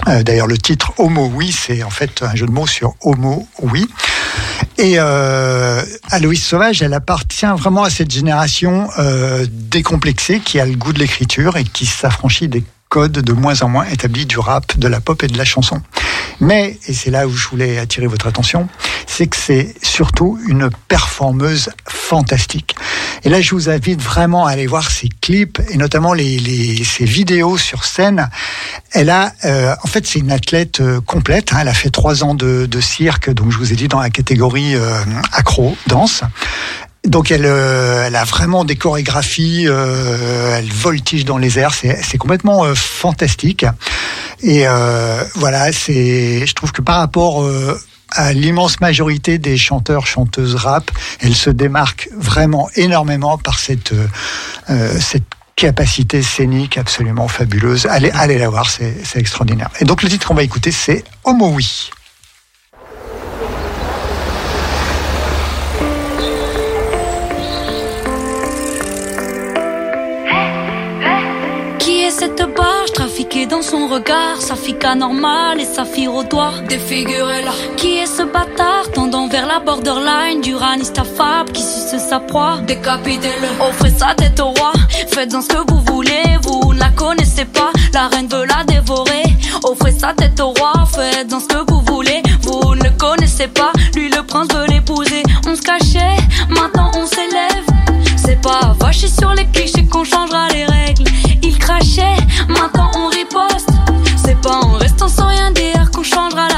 Euh, D'ailleurs, le titre Homo oui, c'est en fait un jeu de mots sur Homo oui. Et euh, Sauvage, elle appartient vraiment à cette génération euh, décomplexée qui a le goût de l'écriture et qui s'affranchit des codes de moins en moins établis du rap, de la pop et de la chanson. Mais, et c'est là où je voulais attirer votre attention, c'est que c'est surtout une performeuse fantastique. Et là, je vous invite vraiment à aller voir ses clips et notamment les, ses vidéos sur scène. Elle a, euh, en fait, c'est une athlète euh, complète. hein. Elle a fait trois ans de, de cirque, donc je vous ai dit dans la catégorie euh, accro, danse. Donc elle, euh, elle a vraiment des chorégraphies, euh, elle voltige dans les airs, c'est complètement euh, fantastique. Et euh, voilà, c'est, je trouve que par rapport euh, à l'immense majorité des chanteurs, chanteuses rap, elle se démarque vraiment énormément par cette, euh, cette capacité scénique absolument fabuleuse. Allez, allez la voir, c'est extraordinaire. Et donc le titre qu'on va écouter, c'est Homo Oui. Trafiquée dans son regard Sa fille anormale et sa fille au doigt. Défigurez-la Qui est ce bâtard tendant vers la borderline Du raniste affable qui suce sa proie? Décapitez-le Offrez sa tête au roi. Faites-en ce que vous voulez Vous ne la connaissez pas. La reine veut la dévorer. Offrez sa tête au roi. Faites-en ce que vous voulez Vous ne le connaissez pas. Lui le prince veut l'épouser. On se cachait Maintenant on s'élève. C'est pas vacher sur les clichés qu'on changera les règles. Sans rien dire qu'on changera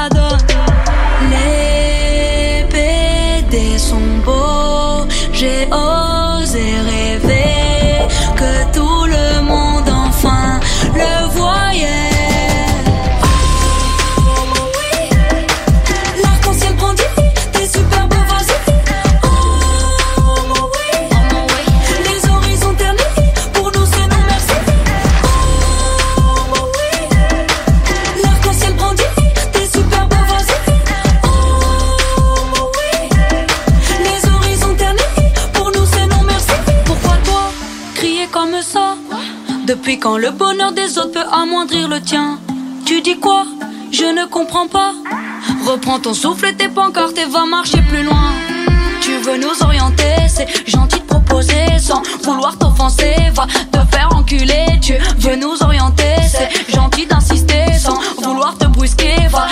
Tu dis quoi? Je ne comprends pas. Reprends ton souffle et tes pancartes et va marcher plus loin. Tu veux nous orienter, c'est gentil de proposer sans vouloir t'offenser. Va te faire enculer, tu veux nous orienter, c'est gentil d'insister sans vouloir te brusquer. Va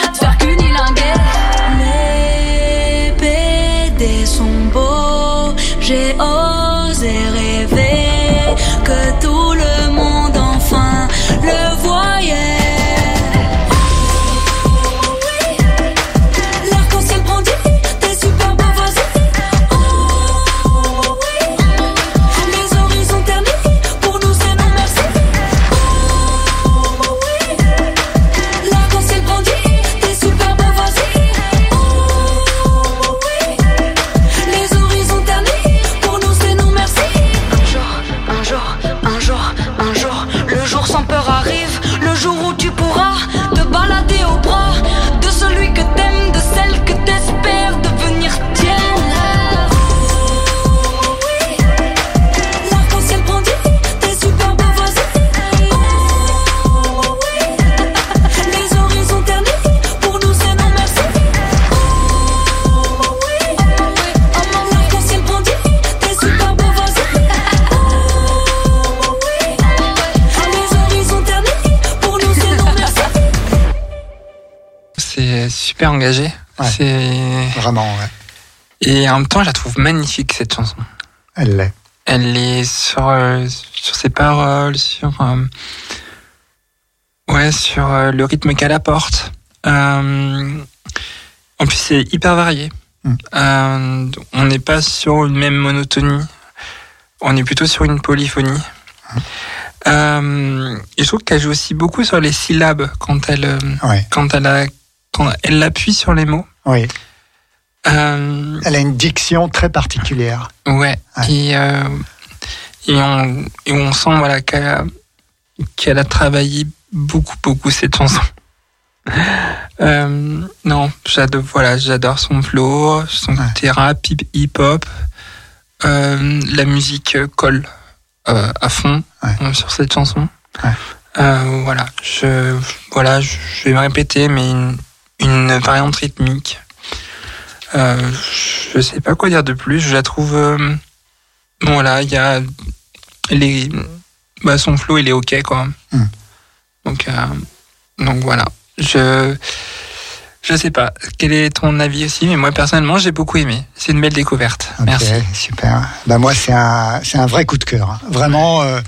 super engagé. Ouais. C'est Vraiment, ouais. et en même temps, je la trouve magnifique cette chanson. Elle l'est. Elle est sur euh, sur ses paroles, sur euh, ouais, sur euh, le rythme qu'elle apporte. En plus, c'est hyper varié. Mm. On n'est pas sur une même monotonie. On est plutôt sur une polyphonie. Euh, et je trouve qu'elle joue aussi beaucoup sur les syllabes quand elle Ouais. quand elle a quand elle appuie sur les mots. Oui. Euh, Elle a une diction très particulière. Ouais. Ouais. Et, euh, et, on, et on sent voilà, qu'elle a, travaillé beaucoup, beaucoup cette chanson. Euh, non, j'adore, voilà, j'adore son flow, son Ouais. côté rap, hip- hip-hop. La musique colle à fond Ouais. sur cette chanson. Voilà, je, voilà, je, je vais me répéter, mais une, une variante rythmique. Euh, je sais pas quoi dire de plus. Je la trouve. euh, bon, voilà, il y a les. Bah, son flow, il est ok, quoi. Mm. Donc, euh, donc voilà. Je. Je sais pas. Quel est ton avis aussi Mais moi, personnellement, j'ai beaucoup aimé. C'est une belle découverte. Ok, Merci. super. Bah moi, c'est un, c'est un vrai coup de cœur. hein. Vraiment, euh,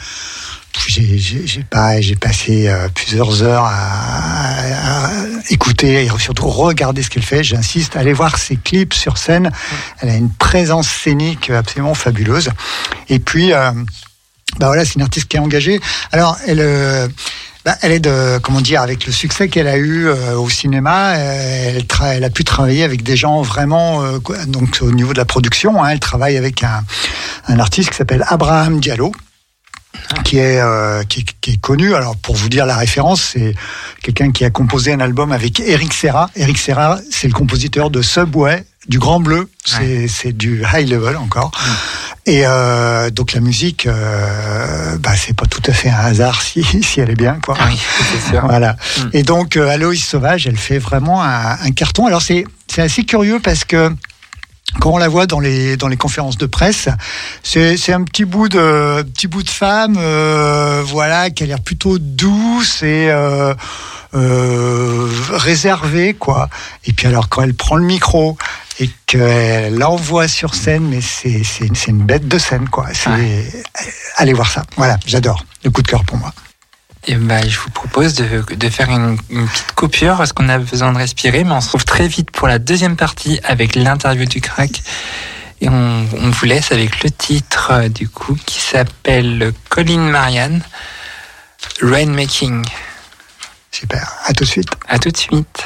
j'ai, pas, j'ai passé euh, plusieurs heures à, écouter et surtout regarder ce qu'elle fait. J'insiste, allez voir ses clips sur scène. Elle a une présence scénique absolument fabuleuse. Et puis, euh, bah voilà, c'est une artiste qui est engagée. Alors, elle. euh, bah, elle est de, comment dire, avec le succès qu'elle a eu euh, au cinéma, elle, a pu travailler avec des gens vraiment, donc au niveau de la production, hein, elle travaille avec un artiste qui s'appelle Abraham Diallo, qui est, euh, qui, est- qui est connu. Alors pour vous dire la référence, c'est quelqu'un qui a composé un album avec Eric Serra. Eric Serra, c'est le compositeur de Subway, du Grand Bleu. C'est du high level encore. Et euh, donc la musique, euh, bah, c'est pas tout à fait un hasard si, si elle est bien, quoi. Ah oui, c'est sûr. Voilà. Mm. Et donc, euh, Aloïs Sauvage, elle fait vraiment un, un carton. Alors, c'est c'est assez curieux parce que quand on la voit dans les dans les conférences de presse, c'est c'est un petit bout de petit bout de femme, euh, voilà, qui a l'air plutôt douce et euh, euh, réservée, quoi. Et puis alors, quand elle prend le micro et qu'elle l'envoie sur scène, mais c'est une bête de scène, quoi. C'est allez voir ça. Voilà, j'adore. Le coup de cœur pour moi. Et bah, je vous propose de, de faire une, une petite coupure parce qu'on a besoin de respirer, mais on se retrouve très vite pour la deuxième partie avec l'interview du crack. Et on, on vous laisse avec le titre euh, du coup qui s'appelle Colin Marianne, Rainmaking. Super. À tout de suite. À tout de suite.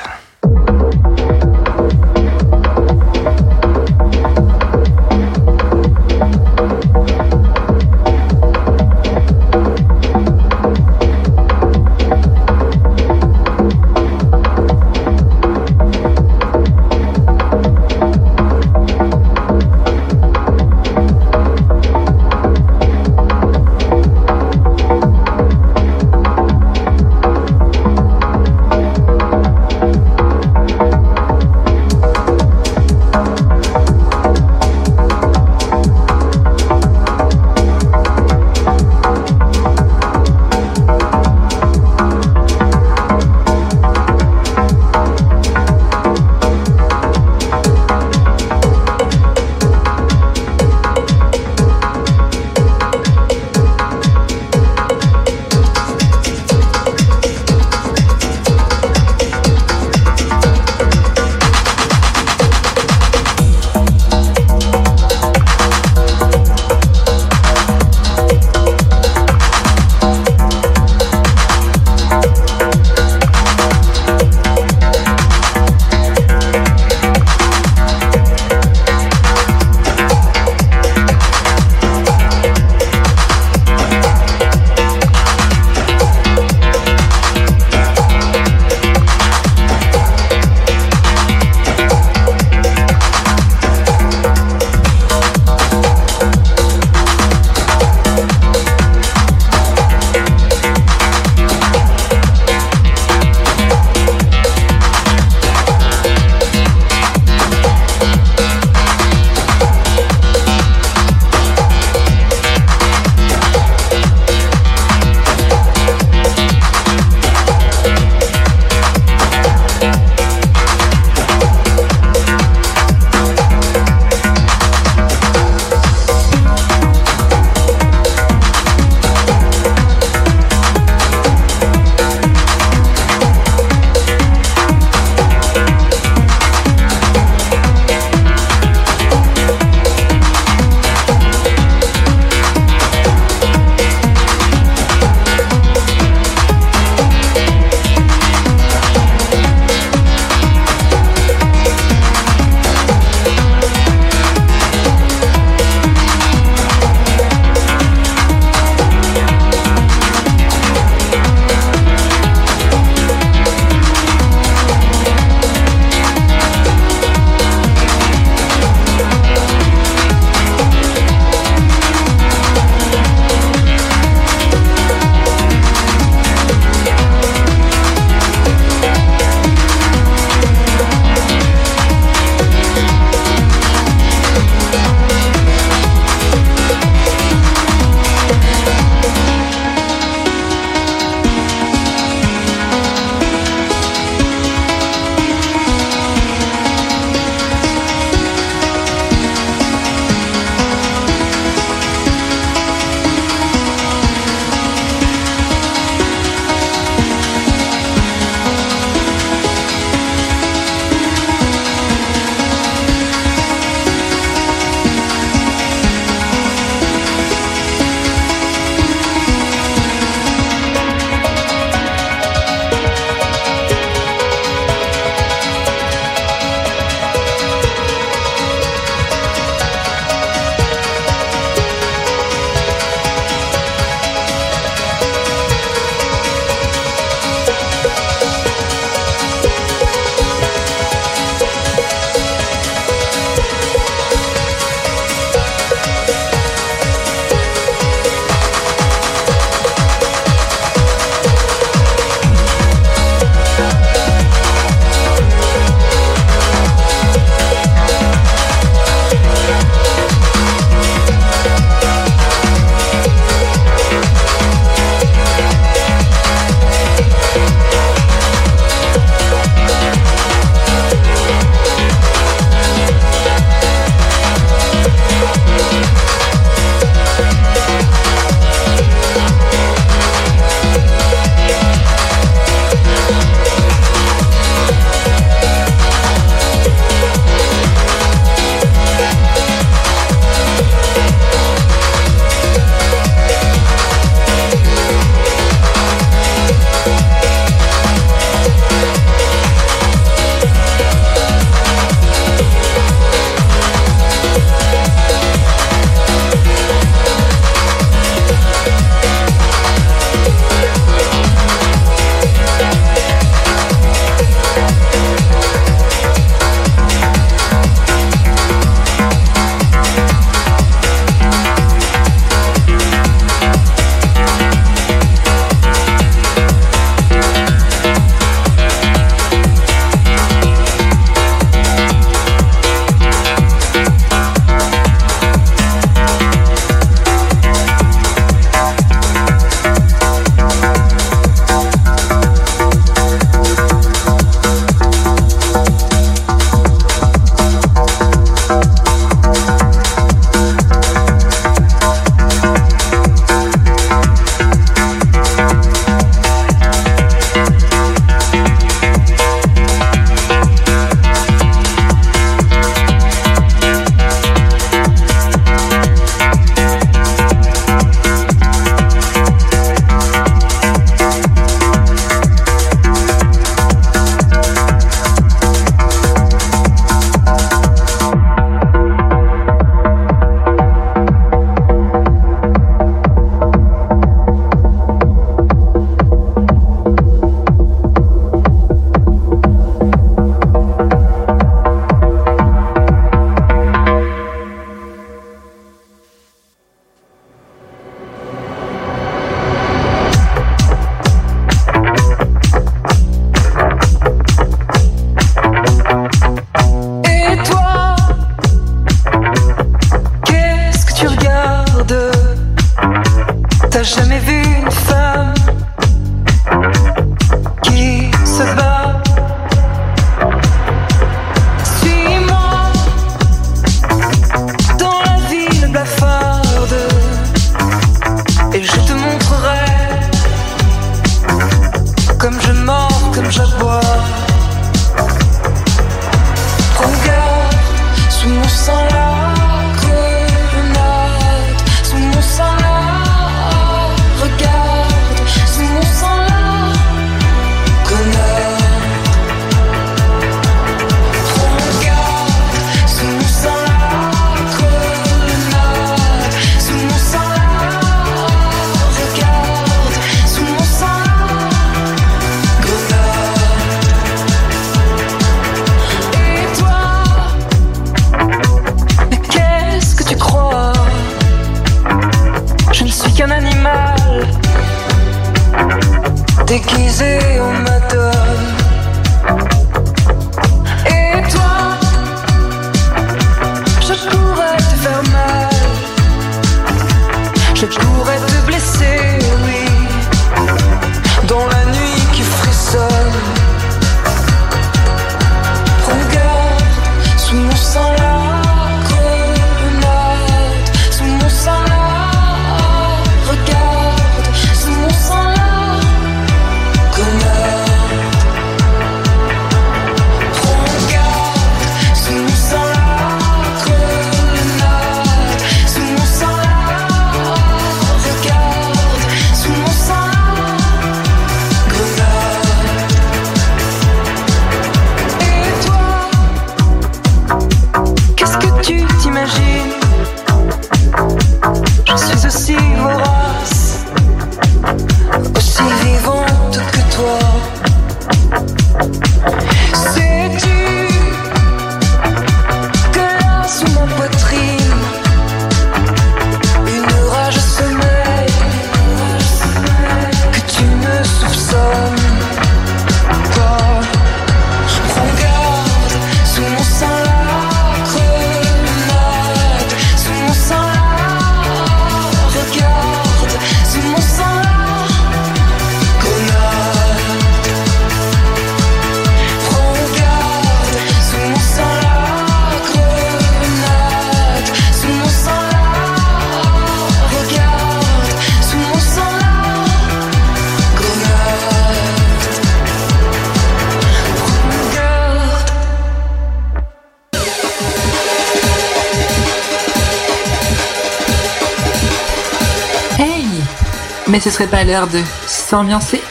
Mais ce serait pas l'heure de s'ambiancer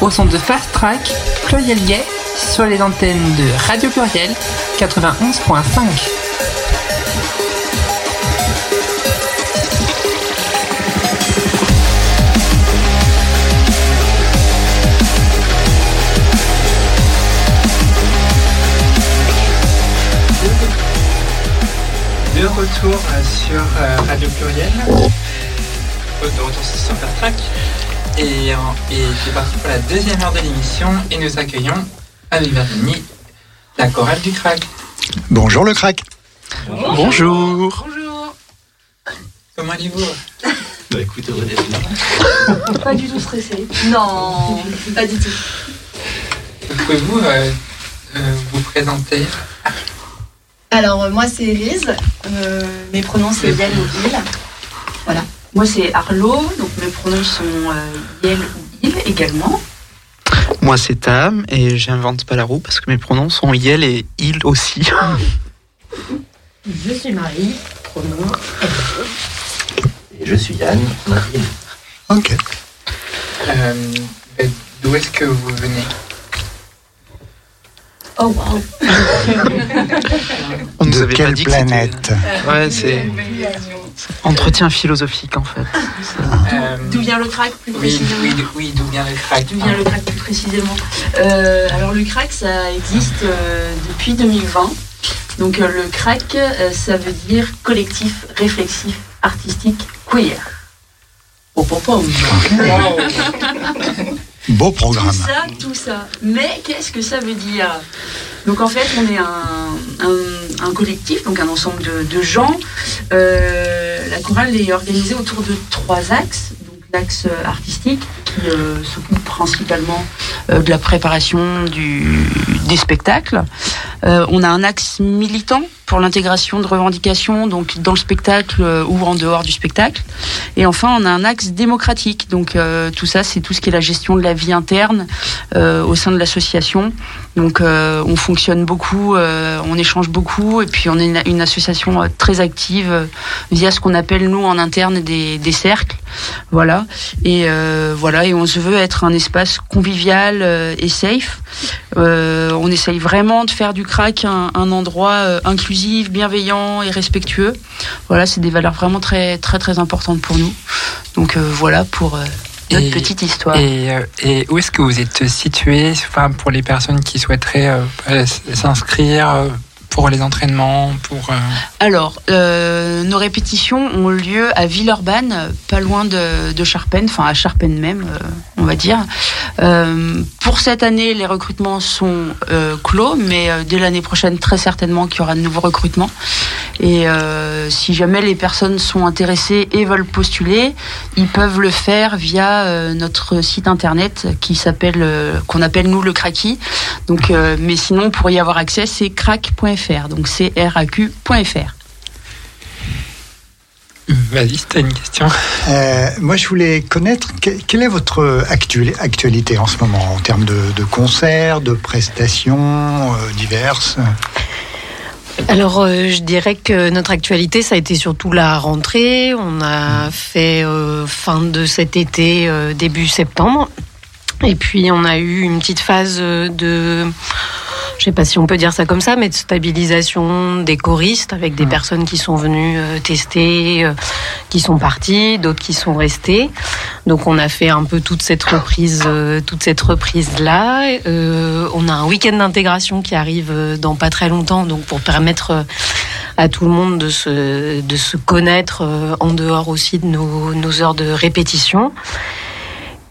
au son de Fast Track, Pluriel Gay, sur les antennes de Radio Pluriel 91.5. De retour euh, sur euh, Radio Pluriel. De retour sur Fast Track. Et, euh, et c'est parti pour la deuxième heure de l'émission. Et nous accueillons avec Virginie la chorale du crack. Bonjour le crack. Bonjour. Bonjour. Comment allez-vous? Bah écoute, honnêtement. Pas du tout stressé. Non, pas du tout. Pouvez-vous euh, euh, vous présenter? Alors, moi, c'est Riz. Euh, mes pronoms, c'est Il. Voilà. Moi, c'est Arlo, donc mes pronoms sont euh, Yel ou Il également. Moi, c'est Tam et j'invente pas la roue parce que mes pronoms sont Yel et Il aussi. Je suis Marie, pronom Et je suis Yann, Marie. Ok. Euh, D'où est-ce que vous venez? Oh, wow. On nous De avait quelle pas dit que planète Ouais, c'est entretien philosophique en fait. Euh, D'où vient le crack plus précisément oui, oui, d'où vient le crack D'où vient le crack plus précisément Euh, Alors le crack, ça existe euh, depuis 2020. Donc euh, le crack, euh, ça veut dire collectif, réflexif, artistique, queer. Oh, pom, pom. Beau programme. Tout ça, tout ça. Mais qu'est-ce que ça veut dire? Donc en fait, on est un, collectif, donc un ensemble de, de gens. Euh, la chorale est organisée autour de trois axes. Donc l'axe euh, artistique qui euh, s'occupe principalement euh, de la préparation du, des spectacles. Euh, on a un axe militant pour l'intégration de revendications, donc dans le spectacle ou en dehors du spectacle. Et enfin, on a un axe démocratique. Donc tout ça, c'est tout ce qui est la gestion de la vie interne au sein de l'association. Donc on fonctionne beaucoup, on échange beaucoup, et puis on est une, association très active via ce qu'on appelle nous en interne des, des cercles. Voilà. Et euh, voilà. Et on se veut être un espace convivial euh, et safe. Euh, on essaye vraiment de faire du crack un, un endroit euh, inclusif, bienveillant et respectueux. Voilà, c'est des valeurs vraiment très très très importantes pour nous. Donc voilà pour notre Et- petite histoire. Et, et où est-ce que vous êtes situé enfin, pour les personnes qui souhaiteraient euh, s'inscrire pour les entraînements pour, euh, Alors, euh, nos répétitions ont lieu à Villeurbanne, pas loin de, de Charpennes, enfin à Charpennes même, euh, on va dire. Euh, pour cette année, les recrutements sont euh, clos, mais euh, dès l'année prochaine, très certainement qu'il y aura de nouveaux recrutements. Et si jamais les personnes sont intéressées et veulent postuler, ils peuvent le faire via notre site internet qui s'appelle, qu'on appelle nous le Craki. Donc, mais sinon, pour y avoir accès, c'est crack.fr, donc c'est Vas-y, c'était une question. Euh, moi, je voulais connaître que- quelle est votre actu- actualité en ce moment en termes de, de concerts, de prestations euh, diverses? Alors, euh, je dirais que notre actualité, ça a été surtout la rentrée. On a fait euh, fin de cet été, euh, début septembre. Et puis, on a eu une petite phase euh, de, je sais pas si on peut dire ça comme ça, mais de stabilisation des choristes avec des personnes qui sont venues euh, tester, euh, qui sont parties, d'autres qui sont restées. Donc, on a fait un peu toute cette reprise, euh, toute cette reprise là. Euh, on a un week-end d'intégration qui arrive dans pas très longtemps, donc pour permettre à tout le monde de se, de se connaître en dehors aussi de nos, nos heures de répétition.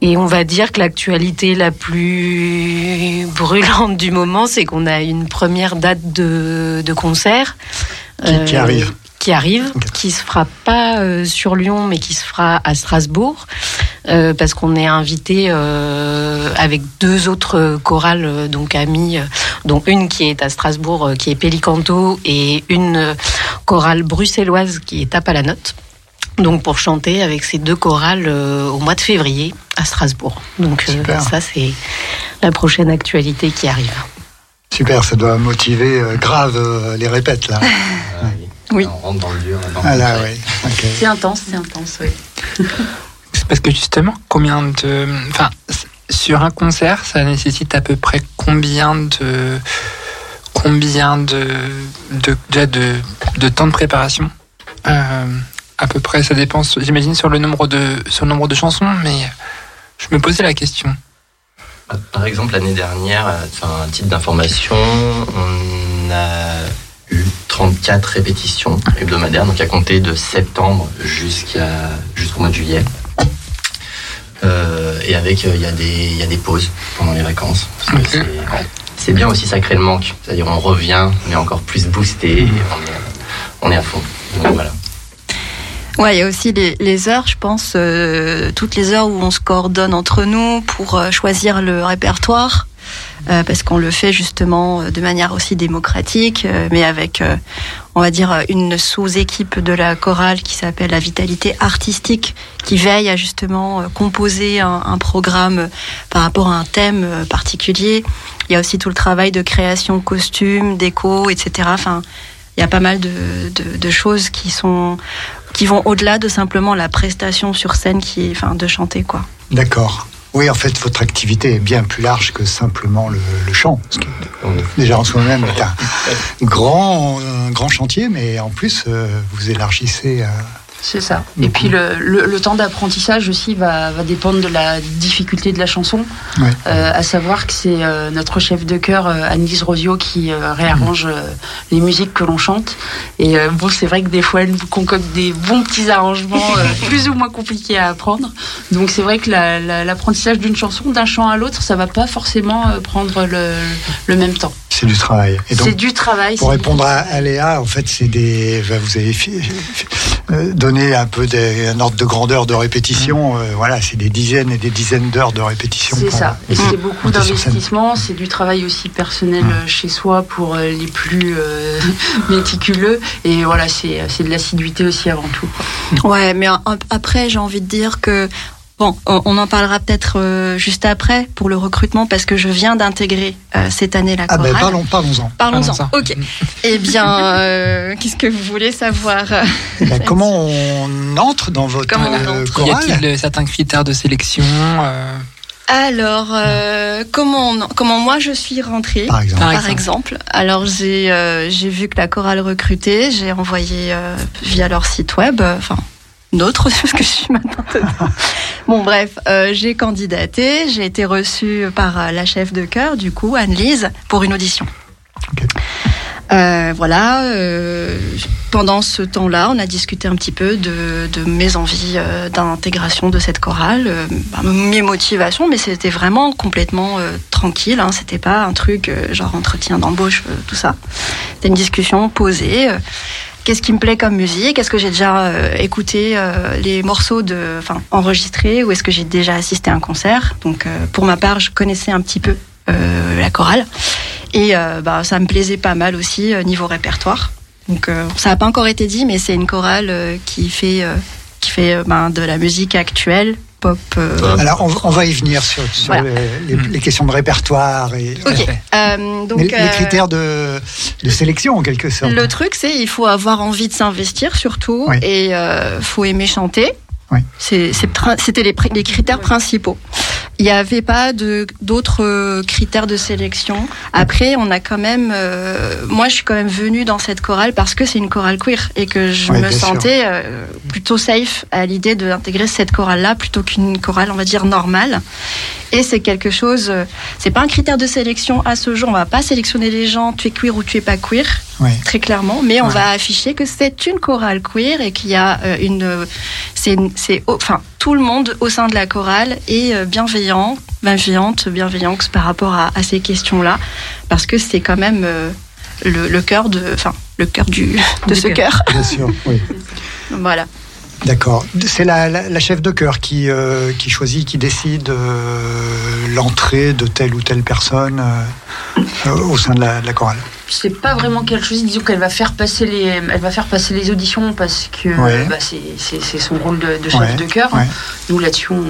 Et on va dire que l'actualité la plus brûlante du moment, c'est qu'on a une première date de, de concert. Qui- qui arrive. Qui arrive, qui se fera pas euh, sur Lyon, mais qui se fera à Strasbourg, euh, parce qu'on est invité euh, avec deux autres chorales, euh, donc amies, euh, dont une qui est à Strasbourg, euh, qui est Pelicanto, et une euh, chorale bruxelloise qui est Tape à la note. Donc pour chanter avec ces deux chorales euh, au mois de février à Strasbourg. Donc euh, ça c'est la prochaine actualité qui arrive. Super, ça doit motiver euh, grave euh, les répètes là. Oui. On rentre dans le dur. Ah oui. C'est intense, c'est intense, oui. Parce que justement, combien de. Enfin, sur un concert, ça nécessite à peu près combien de. Combien de. de, déjà de, de temps de préparation Euh, À peu près, ça dépend, j'imagine, sur, le nombre de- sur le nombre de chansons, mais je me posais la question. Par exemple, l'année dernière, euh, enfin, un titre d'information, on a eu 34 répétitions hebdomadaires, donc à compter de septembre jusqu'à jusqu'au mois de juillet. Euh, et avec, euh, il y, a des- il y a des pauses pendant les vacances. Parce que c'est- C'est bien aussi, ça crée le manque. C'est-à-dire, on revient, on est encore plus boosté, on est, on est à fond. Donc, voilà. Ouais, il y a aussi les, heures, je pense, euh, toutes les heures où on se coordonne entre nous pour euh, choisir le répertoire, euh, parce qu'on le fait justement de manière aussi démocratique, mais avec, on va dire, une sous-équipe de la chorale qui s'appelle la vitalité artistique, qui veille à justement composer un, programme par rapport à un thème particulier. Il y a aussi tout le travail de création, costume, déco, etc. Enfin, il y a pas mal de, de, de choses qui sont qui vont au-delà de simplement la prestation sur scène qui est, enfin, de chanter quoi. D'accord. Oui, en fait, votre activité est bien plus large que simplement le, le chant. Ce qui, déjà en soi-même est un grand, un grand chantier, mais en plus, euh, vous élargissez. euh, C'est ça. Et puis le, le- le temps d'apprentissage aussi va, va dépendre de la difficulté de la chanson. Ouais. Euh, à savoir que c'est euh, notre chef de chœur, euh, Annelise Rosio, qui euh, réarrange euh, les musiques que l'on chante. Et bon, c'est vrai que des fois, elle nous concocte des bons petits arrangements plus ou moins compliqués à apprendre. Donc c'est vrai que la- la- l'apprentissage d'une chanson, d'un chant à l'autre, ça va pas forcément prendre le, le même temps. C'est du travail. C'est du travail. Pour répondre à, à Léa, en fait, c'est des. ben, Vous avez euh, donné un peu des, un ordre de grandeur de répétition. euh, voilà, c'est des dizaines et des dizaines d'heures de répétition. C'est ça. Et c'est beaucoup sur scène. d'investissement, c'est du travail aussi personnel euh, chez soi pour les plus euh, méticuleux. Et voilà, c'est c'est de l'assiduité aussi avant tout. quoi. Ouais, mais après, j'ai envie de dire que bon, on, on en parlera peut-être euh, juste après pour le recrutement parce que je viens d'intégrer euh, cette année la Ah chorale. ben parlons, parlons-en. Parlons-en. Ok. Eh bien, euh, qu'est-ce que vous voulez savoir Ben, comment on entre dans votre euh, Y chorale a-t-il euh, certains critères de sélection euh, Alors, euh, comment, on- comment moi je suis rentrée Par exemple. Par Par exemple. exemple. Alors, j'ai euh, j'ai vu que la chorale recrutait, j'ai envoyé euh, via leur site web, euh, enfin, d'autres, parce que je suis maintenant. Bon, bref, euh, j'ai candidaté, j'ai été reçue par euh, la chef de chœur, du coup, Anne-Lise, pour une audition. Euh, voilà. euh, pendant ce temps-là, on a discuté un petit peu de, de mes envies euh, d'intégration de cette chorale, bah, mes motivations, mais c'était vraiment complètement tranquille. Hein, c'était pas un truc genre entretien d'embauche, tout ça. C'était une discussion posée. Qu'est-ce qui me plaît comme musique? Est-ce que j'ai déjà euh, écouté euh, les morceaux de, enfin, enregistrés ou est-ce que j'ai déjà assisté à un concert? Donc, euh, pour ma part, je connaissais un petit peu la chorale. Et bah, ça me plaisait pas mal aussi niveau répertoire. Donc, ça n'a pas encore été dit, mais c'est une chorale qui fait, qui fait ben, de la musique actuelle, pop. euh, Alors, on, on va y venir sur, sur Voilà. les, les- les questions de répertoire et. Euh, donc, les, les euh, critères de, de sélection en quelque sorte. Le truc, c'est il faut avoir envie de s'investir surtout Oui. et euh, faut aimer chanter. Oui. C'était les critères principaux. Il n'y avait pas d'autres euh, critères de sélection. Après, on a quand même. euh, moi, je suis quand même venue dans cette chorale parce que c'est une chorale queer et que je me sentais euh, plutôt safe à l'idée d'intégrer cette chorale-là plutôt qu'une chorale, on va dire normale. Et c'est quelque chose. euh, c'est pas un critère de sélection à ce jour. On va pas sélectionner les gens. Tu es queer ou tu es pas queer Oui. très clairement, mais on Ouais. va afficher que c'est une chorale queer et qu'il y a euh, une, c'est, enfin, tout le monde au sein de la chorale est euh, bienveillant, bienveillante, bienveillante par rapport à, à ces questions-là, parce que c'est quand même euh, le, le cœur de, enfin, le cœur du, de Du ce cœur. cœur. Bien sûr, oui. Voilà. D'accord. C'est la, la- la chef de chœur qui, euh, qui choisit, qui décide euh, l'entrée de telle ou telle personne euh, au sein de la, de la chorale. C'est pas vraiment quelque chose. Disons qu'elle va faire passer les, elle va faire passer les auditions parce que Ouais. bah, c'est, son rôle de, de chef Ouais, de chœur. ouais. Nous là-dessus, on-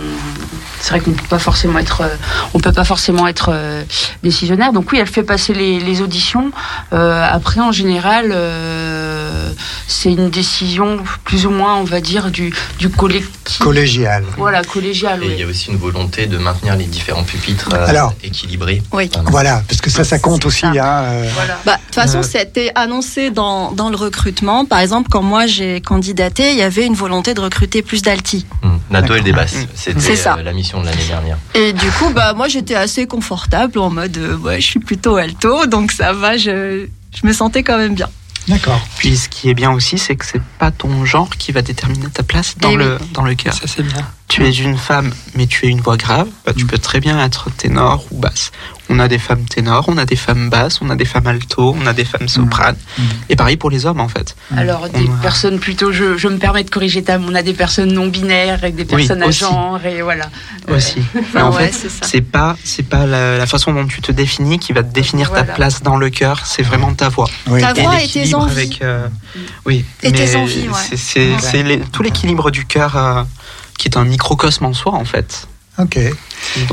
c'est vrai qu'on peut pas forcément être, euh, on peut pas forcément être euh, décisionnaire. Donc oui, elle fait passer les, les auditions. Euh, après, en général, euh, c'est une décision plus ou moins, on va dire, du, du collectif. Collégial. Voilà, collégial. Et il oui. y a aussi une volonté de maintenir les différents pupitres euh, Alors. équilibrés. Oui. Voilà, parce que ça, ça compte aussi. Hein, euh, Bah, de toute façon, Euh. c'était annoncé dans, dans le recrutement. Par exemple, quand moi j'ai candidaté, il y avait une volonté de recruter plus d'alti. Nato et des basses. C'était C'est ça. euh, la mission de l'année dernière. Et du coup, bah, moi j'étais assez confortable en mode, euh, ouais, je suis plutôt alto, donc ça va, je, je me sentais quand même bien. D'accord. Puis ce qui est bien aussi, c'est que c'est pas ton genre qui va déterminer ta place dans Eh le oui. dans le chœur. Ça, c'est bien. Tu es une femme, mais tu es une voix grave. Bah, tu peux très bien être ténor ou basse. On a des femmes ténors, on a des femmes basses, on a des femmes alto, on a des femmes sopranes. Et pareil pour les hommes en fait. Alors, des a- personnes plutôt, je, je me permets de corriger Tam, on a des personnes non binaires avec des Oui, personnes à aussi. genre et voilà. Euh, aussi. Mais en ouais, fait, c'est ça. c'est pas c'est pas la, la façon dont tu te définis qui va te définir ta place dans le cœur. C'est vraiment ta voix. Oui. Ta voix et tes envies. Avec, euh, oui. Et tes mais envies, ouais. C'est tout l'équilibre du cœur euh, qui est un microcosme en soi en fait. Ok.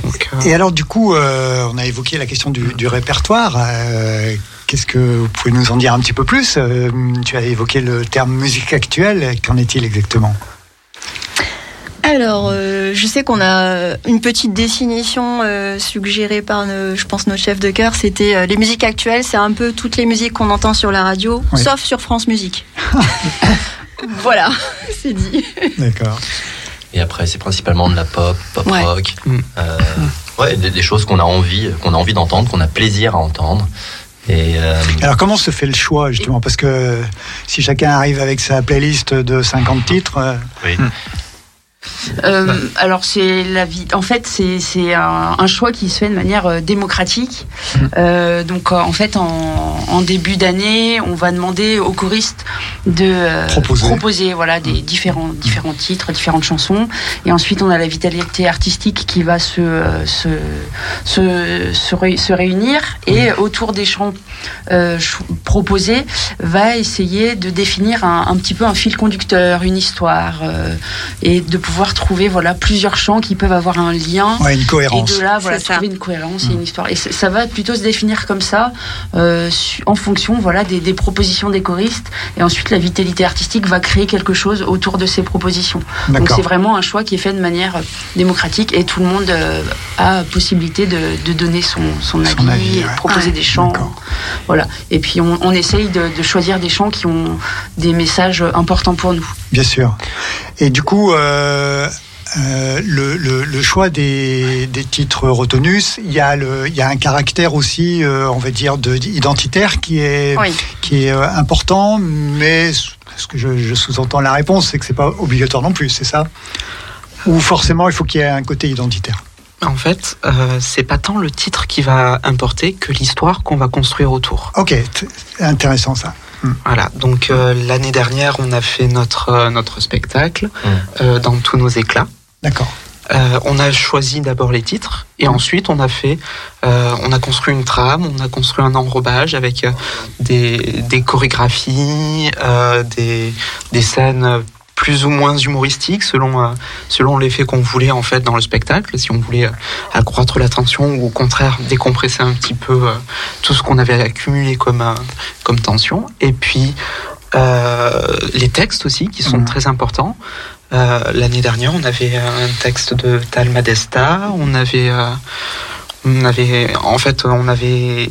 Donc, euh, Et alors, du coup, euh, on a évoqué la question du, du répertoire. Euh, Qu'est-ce que vous pouvez nous en dire un petit peu plus Euh, Tu as évoqué le terme musique actuelle. Qu'en est-il exactement Alors, euh, je sais qu'on a une petite définition euh, suggérée par, nos- je pense, notre chef de chœur. C'était euh, les musiques actuelles, c'est un peu toutes les musiques qu'on entend sur la radio, Oui. sauf sur France Musique. voilà, c'est dit. D'accord. Et après, c'est principalement de la pop, pop Ouais. rock. Mm. euh, ouais, des, des choses qu'on a envie, qu'on a envie d'entendre, qu'on a plaisir à entendre. Et euh, Alors, comment se fait le choix, justement? Parce que si chacun arrive avec sa playlist de 50 titres. euh, oui. Euh, alors c'est la vie. En fait, c'est c'est un, un choix qui se fait de manière euh, démocratique. Euh, donc en fait, en, en début d'année, on va demander aux choristes de Proposer. voilà des différents différents titres, différentes chansons. Et ensuite, on a la vitalité artistique qui va se se se, se, se réunir et autour des chants ch- proposés va essayer de définir un, un petit peu un fil conducteur, une histoire et de pouvoir trouver voilà plusieurs chants qui peuvent avoir un lien Ouais, une cohérence. et de là voilà C'est ça. trouver une cohérence et une histoire et ça va plutôt se définir comme ça euh, en fonction voilà des, des propositions des choristes et ensuite la vitalité artistique va créer quelque chose autour de ces propositions donc c'est vraiment un choix qui est fait de manière démocratique et tout le monde euh, a possibilité de, de donner son, son avis, Son avis, et de ouais. proposer Ouais. des chants voilà et puis on, on essaye de, de choisir des chants qui ont des messages importants pour nous Bien sûr. Et du coup, euh, euh, le, le- le choix des, des titres retenus, il y, a le, il y a un caractère aussi, euh, on va dire, de, identitaire qui est, Oui. qui est euh, important, mais ce que je, je sous-entends la réponse, c'est que c'est pas obligatoire non plus, c'est ça? Ou forcément, il faut qu'il y ait un côté identitaire. En fait, euh, c'est pas tant le titre qui va importer que l'histoire qu'on va construire autour. Ok, intéressant ça. Voilà, donc euh, l'année dernière, on a fait notre, euh, notre spectacle euh, dans tous nos éclats. D'accord. Euh, on a choisi d'abord les titres et ensuite on a fait, euh, on a construit une trame, on a construit un enrobage avec euh, des, des chorégraphies, euh, des, des scènes plus ou moins humoristiques selon euh, selon l'effet qu'on voulait en fait dans le spectacle. Si on voulait euh, accroître la tension ou au contraire décompresser un petit peu euh, tout ce qu'on avait accumulé comme comme tension. Et puis les textes aussi qui sont très importants. Euh, L'année dernière, on avait un texte de Talma Desta. On avait, euh, on avait, en fait, on avait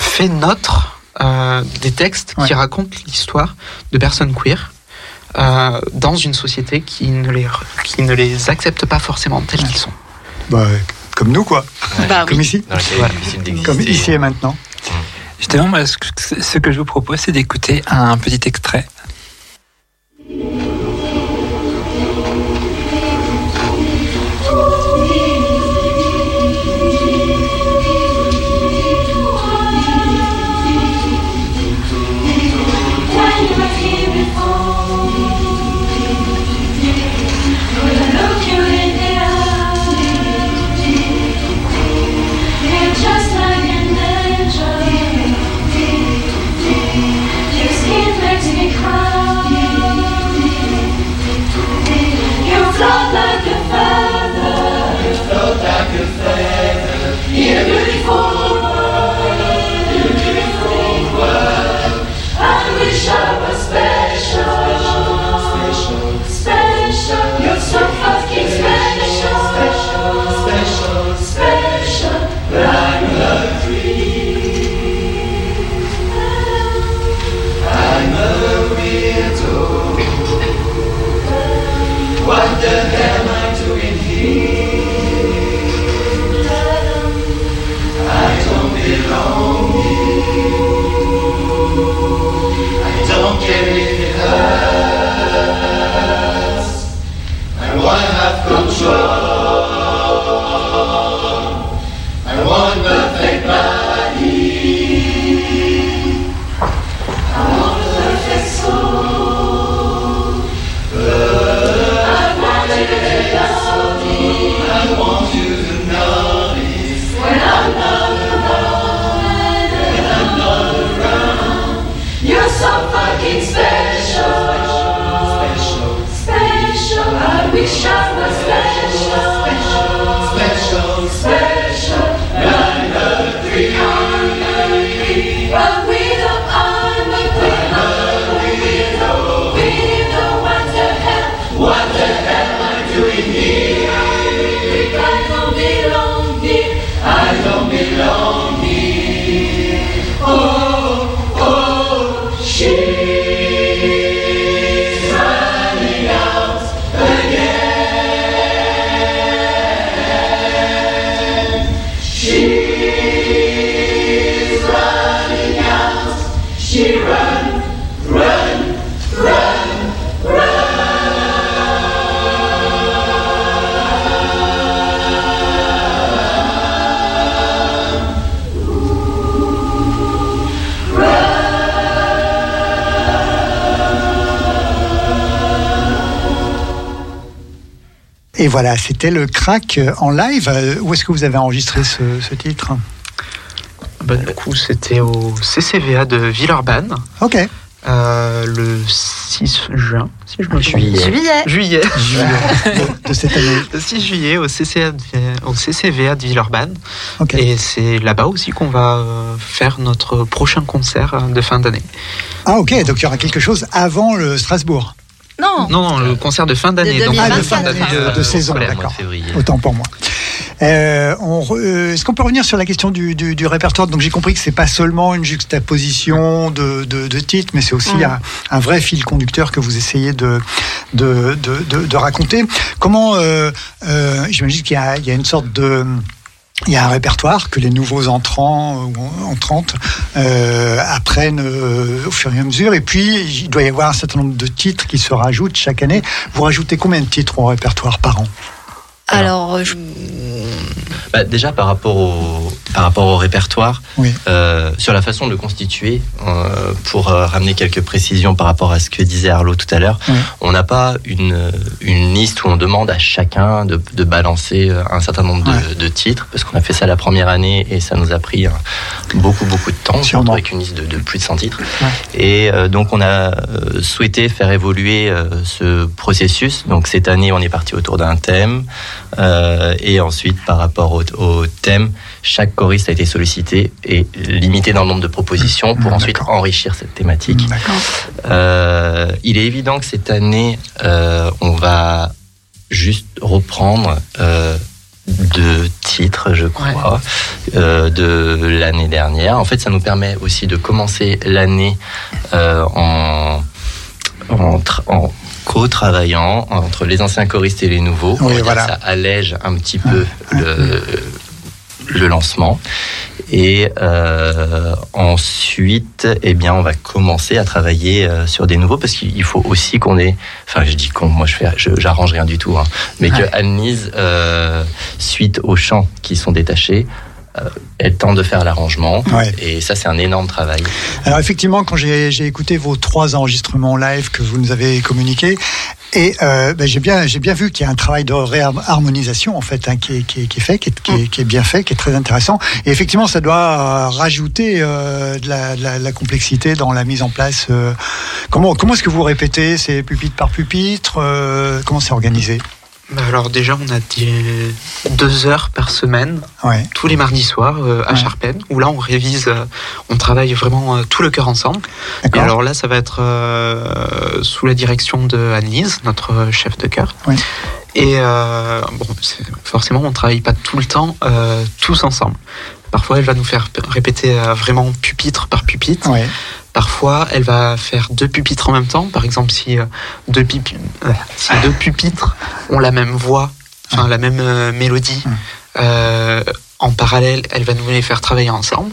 fait notre euh, des textes qui racontent l'histoire de personnes queer euh, dans une société qui ne les qui ne les accepte pas forcément tels qu'ils sont. Bah, comme nous, quoi. Bah comme ici. Comme ici et maintenant. Justement, moi, ce que, ce que je vous propose, c'est d'écouter un petit extrait. Voilà, c'était le crack en live. Euh, Où est-ce que vous avez enregistré ce, ce titre? Bah, du coup, c'était au CCVA de Villeurbanne. Ok. euh, le 6 juin, si je me. Juillet. Juillet. Juillet. de, de cette année. Le 6 juillet au, CCA de- au CCVA de Villeurbanne. Ok. Et c'est là-bas aussi qu'on va euh, faire notre prochain concert euh, de fin d'année. Ah ok, donc il y aura quelque chose avant le Strasbourg. Non. Non, non, le concert de fin d'année. De donc, Ah, de 2024, fin d'année, de, de saison, d'accord. Autant pour moi. Euh, on re- euh, Est-ce qu'on peut revenir sur la question du, du- du répertoire Donc j'ai compris que c'est pas seulement une juxtaposition de, de- de titres, mais c'est aussi un, un vrai fil conducteur que vous essayez de, de, de- de- de raconter. Comment euh, euh, J'imagine qu'il y, a- il y a une sorte de il y a un répertoire que les nouveaux entrants euh, ou entrantes euh, apprennent euh, au fur et à mesure. Et puis, il doit y avoir un certain nombre de titres qui se rajoutent chaque année. Vous rajoutez combien de titres au répertoire par an? Alors, euh, je- Bah, déjà par rapport au, par rapport au répertoire, Oui. euh, sur la façon de le constituer, euh, pour euh, ramener quelques précisions par rapport à ce que disait Arlo tout à l'heure, Oui. on n'a pas une, une liste où on demande à chacun de, de balancer un certain nombre de, de titres, parce qu'on a fait ça la première année et ça nous a pris beaucoup beaucoup de temps, surtout avec une liste de, de plus de 100 titres. Et donc on a souhaité faire évoluer ce processus. Donc cette année on est parti autour d'un thème et ensuite par rapport au, au thème, chaque choriste a été sollicité et limité dans le nombre de propositions pour ensuite enrichir cette thématique. Euh, il est évident que cette année euh, on va juste reprendre euh, deux titres, je crois, euh, de l'année dernière. En fait, ça nous permet aussi de commencer l'année euh, en, en, tra- en co-travaillant entre les anciens choristes et les nouveaux. Voilà. Ça allège un petit peu le, le lancement. Et euh, ensuite, eh bien, on va commencer à travailler euh, sur des nouveaux parce qu'il faut aussi qu'on ait. Enfin, je dis qu'on, moi, je fais, j'arrange rien du tout, hein, mais Ouais. que Anne-Lise, euh, suite aux chants qui sont détachés, euh, elle tente de faire l'arrangement. Ouais. Et ça, c'est un énorme travail. Alors effectivement, quand j'ai écouté vos trois enregistrements live que vous nous avez communiqués, et euh, ben, j'ai bien j'ai bien vu qu'il y a un travail de réharmonisation en fait hein, qui, est, qui, est, qui est fait, qui est, qui, est, est bien fait, qui est très intéressant. Et effectivement, ça doit euh, rajouter euh, de, la, de la- de la complexité dans la mise en place. euh. comment comment est-ce que vous répétez C'est pupitre par pupitre Comment c'est organisé? Bah alors déjà, on a des deux heures par semaine, Ouais. tous les mardis soirs euh, à Ouais. Charpennes, où là on révise, euh, on travaille vraiment euh, tout le cœur ensemble. Et alors là, ça va être sous la direction de Annelise, notre chef de chœur. Oui. Et bon, forcément, on travaille pas tout le temps tous ensemble. Parfois, elle va nous faire répéter vraiment pupitre par pupitre. Parfois, elle va faire deux pupitres en même temps. Par exemple, si euh, deux, pipi- euh, si deux pupitres ont la même voix, enfin la même euh, mélodie, euh, en parallèle, elle va nous les faire travailler ensemble.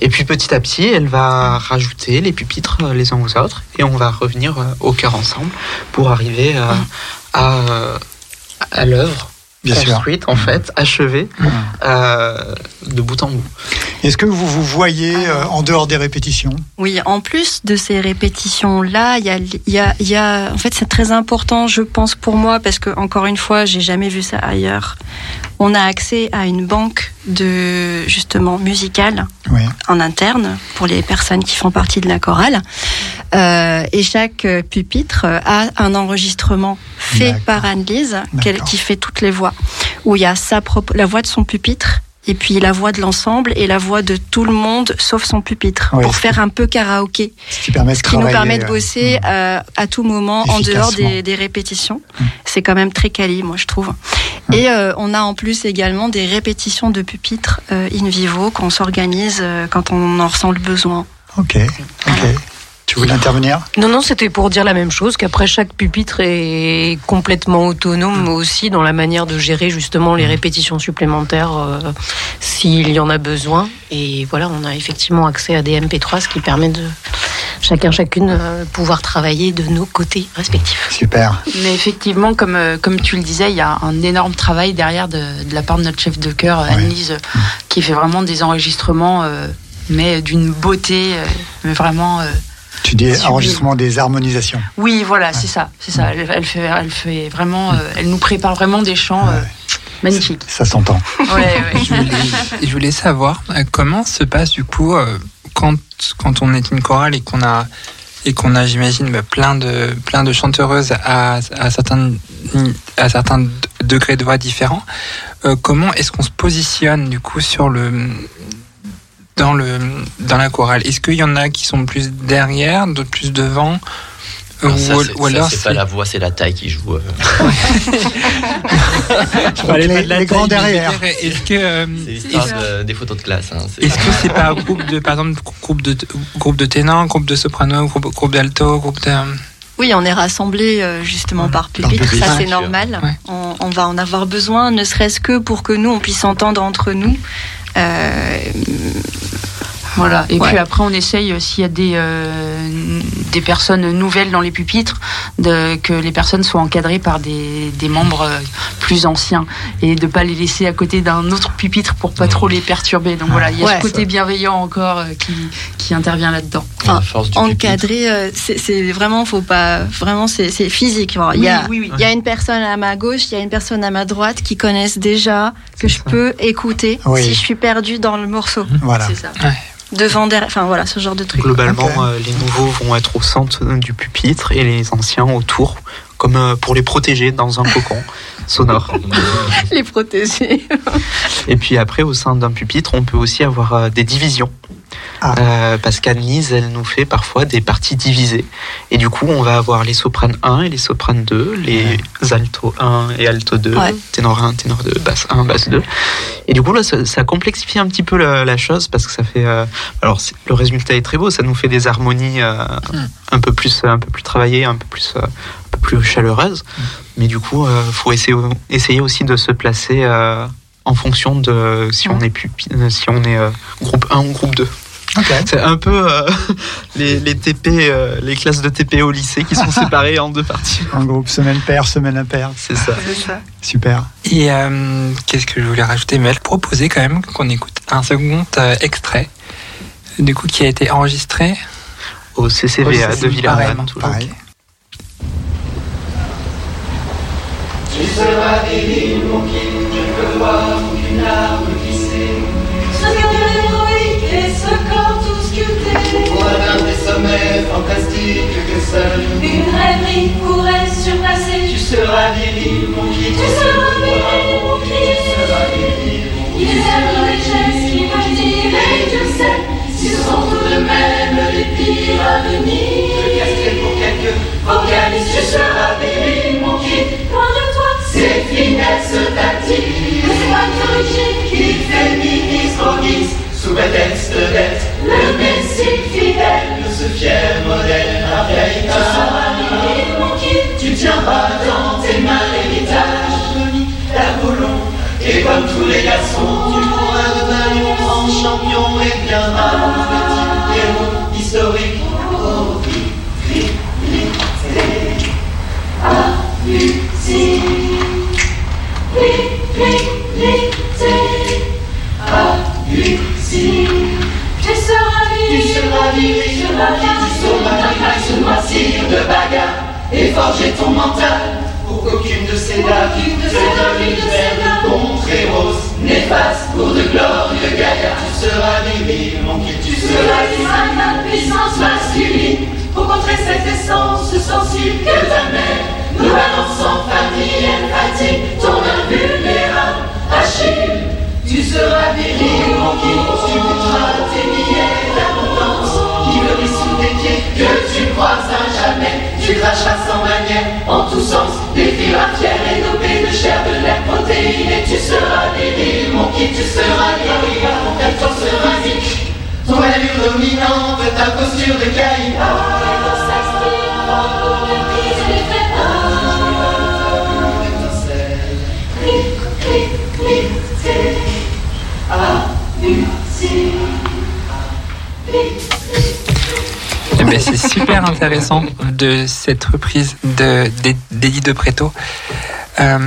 Et puis petit à petit, elle va rajouter les pupitres les uns aux autres et on va revenir au cœur ensemble pour arriver à, euh, à l'œuvre Bien sûr. construite, en fait, achevée euh, de bout en bout. Est-ce que vous vous voyez euh, en dehors des répétitions? Oui, en plus de ces répétitions-là, il y a, il y, a, il y a, en fait, c'est très important, je pense, pour moi, parce que encore une fois, j'ai jamais vu ça ailleurs. On a accès à une banque de justement musicale Oui. en interne pour les personnes qui font partie de la chorale, Euh, et chaque euh, pupitre euh, a un enregistrement fait par Anne-Lise, qui fait toutes les voix, où il y a sa la voix de son pupitre. Et puis la voix de l'ensemble et la voix de tout le monde sauf son pupitre pour ce faire un peu karaoké Ce qui permet de qui nous permet de bosser euh, à tout moment en dehors des, des répétitions. C'est quand même très quali, moi je trouve. Et euh, on a en plus également des répétitions de pupitres euh, in vivo qu'on s'organise euh, quand on en ressent le besoin. Ok. Ok. Tu voulais intervenir Non, non, c'était pour dire la même chose, qu'après chaque pupitre est complètement autonome aussi dans la manière de gérer justement les répétitions supplémentaires euh, s'il y en a besoin. Et voilà, on a effectivement accès à des MP3, ce qui permet de, chacun, chacune, euh, pouvoir travailler de nos côtés respectifs. Super. Mais effectivement, comme, euh, comme tu le disais, il y a un énorme travail derrière de, de la part de notre chef de chœur, euh, Annelise, euh, qui fait vraiment des enregistrements, euh, mais d'une beauté, euh, mais vraiment. Tu dis Sublime. enregistrement des harmonisations. oui, voilà, c'est ça, c'est ça. Elle, elle fait, elle fait vraiment, euh, elle nous prépare vraiment des chants euh, magnifiques. Ça s'entend. Ouais, ouais. Je voulais, je voulais savoir euh, comment se passe du coup euh, quand, quand on est une chorale et qu'on a et qu'on a j'imagine bah, plein de plein de chanteuses à, à certains à certains de- degrés de voix différents. euh, comment est-ce qu'on se positionne du coup sur le dans le dans la chorale Est-ce qu'il y en a qui sont plus derrière, d'autres plus devant? Ça, ou, alors c'est pas la voix, c'est la taille qui joue. euh. Les- pas de la les taille, grands derrière. Est-ce que euh, C'est l'histoire de- des photos de classe. hein, Est-ce que c'est par groupe de, par exemple, groupe de, groupe de ténors, groupe de soprano, groupe, groupe d'alto, groupe de. Oui, on est rassemblés euh, justement par pupitre, ça Ouais, c'est normal. Ouais. On, on va en avoir besoin, ne serait-ce que pour que nous, on puisse s'entendre entre nous. Euh, Voilà. Et Ouais. puis après, on essaye, euh, s'il y a des, euh, des personnes nouvelles dans les pupitres, de, que les personnes soient encadrées par des, des membres euh, plus anciens et de pas les laisser à côté d'un autre pupitre pour pas trop les perturber. Donc voilà, il y a Ouais. ce côté bienveillant encore euh, qui, qui intervient là-dedans. Enfin, encadrer, euh, c'est vraiment, faut pas, vraiment, c'est physique. Il y a, Oui, y a une personne à ma gauche, il y a une personne à ma droite qui connaissent déjà que je peux écouter Oui. si je suis perdue dans le morceau. Voilà. C'est ça. Devant, derrière, enfin voilà, ce genre de truc. Globalement, euh, les nouveaux vont être au centre euh, du pupitre et les anciens autour, comme euh, pour les protéger dans un cocon sonore. les protéger. Et puis après, au sein d'un pupitre, on peut aussi avoir euh, des divisions. Ah. Euh, parce qu'Anne-Lise, elle nous fait parfois des parties divisées. Et du coup, on va avoir les sopranes 1 et les sopranes 2, les alto 1 et alto 2, Ouais. ténor 1, ténor 2, basse 1, basse 2. Et du coup, là, ça, ça complexifie un petit peu la, la chose parce que ça fait. euh, alors, le résultat est très beau, ça nous fait des harmonies euh, un, peu plus, un peu plus travaillées, un peu plus, euh, un peu plus chaleureuses. Mais du coup, il faut essayer, essayer aussi de se placer. euh, en fonction de si on est pupi- euh, si on est euh, groupe 1 ou groupe 2. C'est un peu euh, les, les TP, euh, les classes de TP au lycée qui sont séparées en deux parties. En groupe, semaine paire, semaine impaire. C'est ça. Super. Et euh, qu'est-ce que je voulais rajouter? Mais elle proposait quand même qu'on écoute un second euh, extrait, du coup, qui a été enregistré au CCVA de Villarreal, toujours. Pareil. Tu seras mon peux voir larme que seule une rêverie pourrait surpasser. Tu seras divine, mon king. Tu seras divine, mon king. Tu seras divine, mon king. Ils aiment les gestes qui me disent, et je sais, ce sont tout de même les pires à venir. Je casserai pour quelques vocalistes. Tu seras divine, mon king. Loin de toi, ces finesses t'attirent. C'est pas corrigé qui féminise sous prétexte d'être le messie fidèle de ce fier modèle divine, mon king. Tu tiendras dans tes mains l'héritage d'Apollon. Et comme tous les garçons, tu pourras devenir grand champion et viendras un héros historique. Oh, halluciné. Tu seras viril, tu seras viril, tu seras tu sauras vivre se noircir de bagarre et forger ton mental pour qu'aucune de ces dames donne faire de contrées roses néfastes pour de glorieux gaillards. Tu seras viril, mon kid, tu seras viril, ta puissance masculine pour contrer cette essence sensible que ta mère nous annonce en famille emphatique, ton invulnérable. Tu seras viril, mon kid, tu tes billets d'abondance qui brillent sous tes pieds, que tu croises à jamais. Tu cracheras sans manière, en tous sens, des fils à pierre et dopés de chair, de l'air protéiné. Tu seras viril, mon kid, tu seras viril, ton calton sera zik. Ton allure dominante, ta posture de caïd. Eh ben, c'est super intéressant de cette reprise de d'E- d'Eddie de Preto. Euh,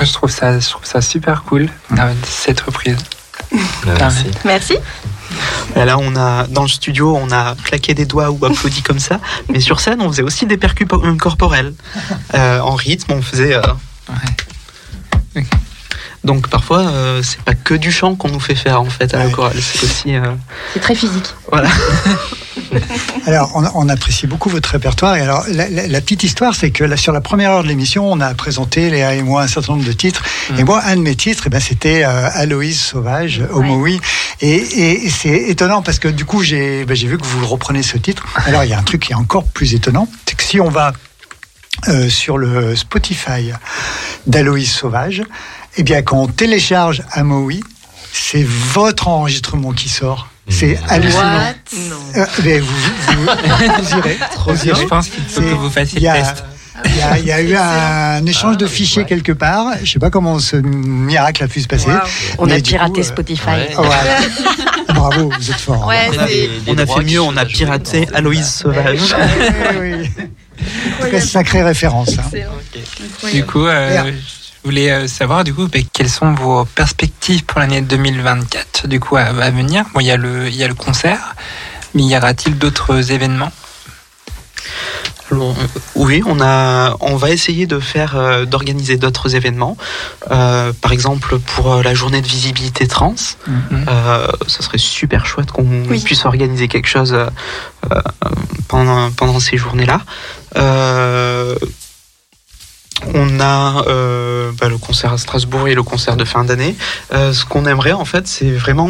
je trouve ça, je trouve ça super cool euh, cette reprise. Merci. Merci. Et Là, on a dans le studio, on a claqué des doigts ou applaudi comme ça, mais sur scène, on faisait aussi des percus po- corporels. Euh, en rythme, on faisait. euh, Donc parfois, euh, c'est pas que du chant qu'on nous fait faire en fait à la chorale, c'est aussi. euh, C'est très physique. Voilà. Alors, on, on apprécie beaucoup votre répertoire. Et alors, la, la- la petite histoire, c'est que là, sur la première heure de l'émission, on a présenté, Léa et moi, un certain nombre de titres. Et moi, un de mes titres, eh ben, c'était euh, Aloïse Sauvage, Homo Oui. Et, et- et c'est étonnant parce que du coup, j'ai ben, j'ai vu que vous reprenez ce titre. Alors, il y a un truc qui est encore plus étonnant, c'est que si on va euh, sur le Spotify d'Aloïse Sauvage, eh bien, quand on télécharge Amoui, c'est votre enregistrement qui sort. C'est hallucinant. Euh, mais vous, vous, vous irez. vous irez. Je pense qu'il faut C'est- que vous fassiez il y le a- test. Il y, a, il y a eu un échange Ah, de fichiers quelque part. Je sais pas comment ce miracle a pu se passer. On a piraté coup, euh, Spotify. voilà. Bravo, vous êtes fort. Ouais, on a, c'est- on a fait mieux, on a piraté Aloïse Sauvage. Oui, oui. En tout cas, sacrée référence. hein. Du coup, euh, je voulais euh, savoir du coup ben, quelles sont vos perspectives pour l'année 2024 du coup à, à venir? Bon, il y a le il y a le concert, mais y aura-t-il d'autres événements? Alors, euh, oui, on a, on va essayer de faire, euh, d'organiser d'autres événements. Euh, par exemple, pour euh, la journée de visibilité trans, euh, ça serait super chouette qu'on puisse organiser quelque chose pendant, pendant ces journées-là. On a euh, bah, le concert à Strasbourg et le concert de fin d'année. Euh, ce qu'on aimerait, en fait, c'est vraiment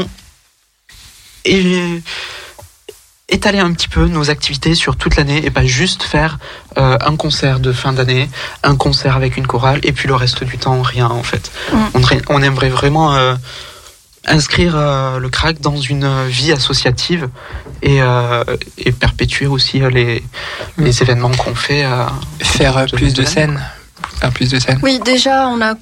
étaler un petit peu nos activités sur toute l'année et pas juste faire euh, un concert de fin d'année, un concert avec une chorale et puis le reste du temps rien en fait. On, aimerait- on aimerait vraiment euh, inscrire euh, le crack dans une vie associative et, euh, et perpétuer aussi euh, les, les événements qu'on fait. euh, Faire plus de scènes, faire plus de scènes. Oui, déjà, on a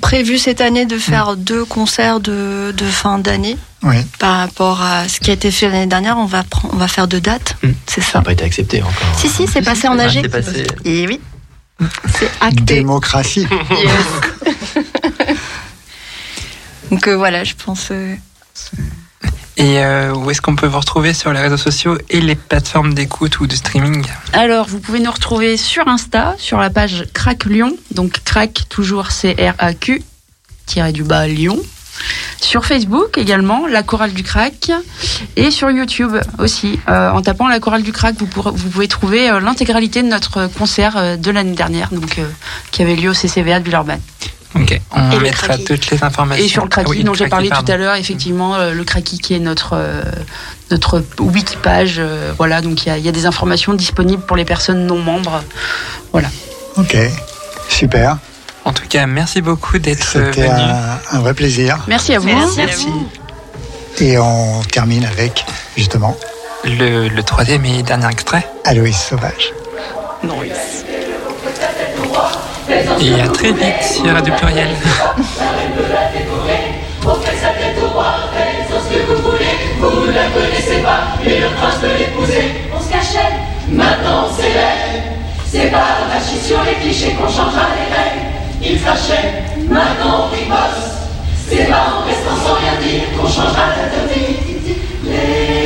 prévu cette année de faire deux concerts de, de fin d'année. Oui. Par rapport à ce qui a été fait l'année dernière, on va, on va faire deux dates. C'est ça. Ça n'a pas été accepté encore. Si, si, c'est passé en AG. c'est passé. Et oui. C'est acté. Démocratie. Donc euh, voilà, je pense. euh, Et euh, où est-ce qu'on peut vous retrouver sur les réseaux sociaux et les plateformes d'écoute ou de streaming Alors, vous pouvez nous retrouver sur Insta, sur la page Crac Lyon. Donc, Crac, toujours C-R-A-Q, tiré du bas Lyon. Sur Facebook également, la chorale du crack. Et sur YouTube aussi. Euh, en tapant la chorale du crack, vous, pouvez trouver euh, l'intégralité de notre concert de l'année dernière, donc, qui avait lieu au CCVA de Villeurbanne. Ok, on Et mettra toutes les informations. Et sur le Kraki Ah oui, dont j'ai parlé pardon. tout à l'heure, effectivement, euh, le Kraki qui est notre, euh, notre wiki page. euh, voilà, donc il y a- il y, a des informations disponibles pour les personnes non membres. Voilà. Ok, super. En tout cas, merci beaucoup d'être C'était venu. un, un vrai plaisir. Merci à vous. Merci à vous. Et on termine avec, justement, Le, le troisième et dernier extrait. Aloïs Sauvage. Et à très vite sur Radio Pluriel. La maintenant on s'élève. C'est pas marcher sur les clichés qu'on changera les règles. Il crachait, maintenant on riposte. C'est pas en restant sans rien dire qu'on changera la vie. Les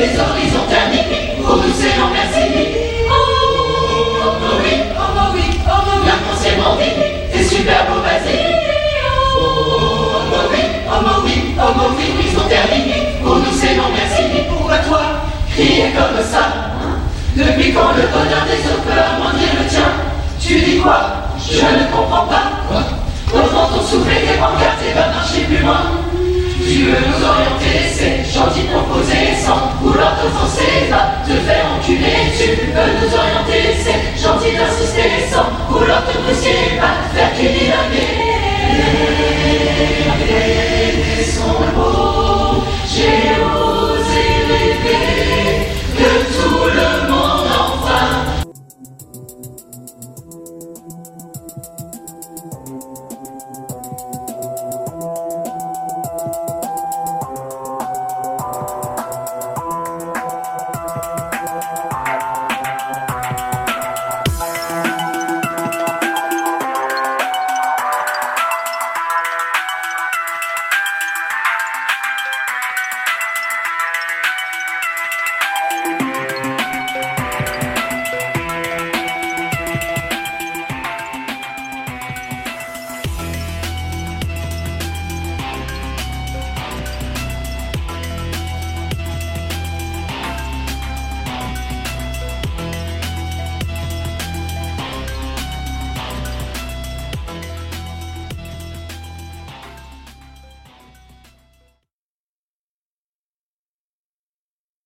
les horizons terniques, vos douces et merci. Oh, oui, oh, oui, oh, l'arc-en-ciel dit, t'es super beau Basile. Oh, oui, oh, oui, oh, oui, ils ont terminé, vos douces et merci. Pourquoi toi, crier comme ça Depuis quand le bonheur des autres peut amoindrir le tien? Tu dis quoi? Je ne comprends pas. Comment ton souffler des pancartes et va marcher plus loin tu veux nous orienter, c'est gentil proposer sans vouloir t'offenser, va te faire enculer. Tu veux nous orienter, c'est gentil d'insister sans vouloir te brusquer, va te faire qu'il y a Son beau.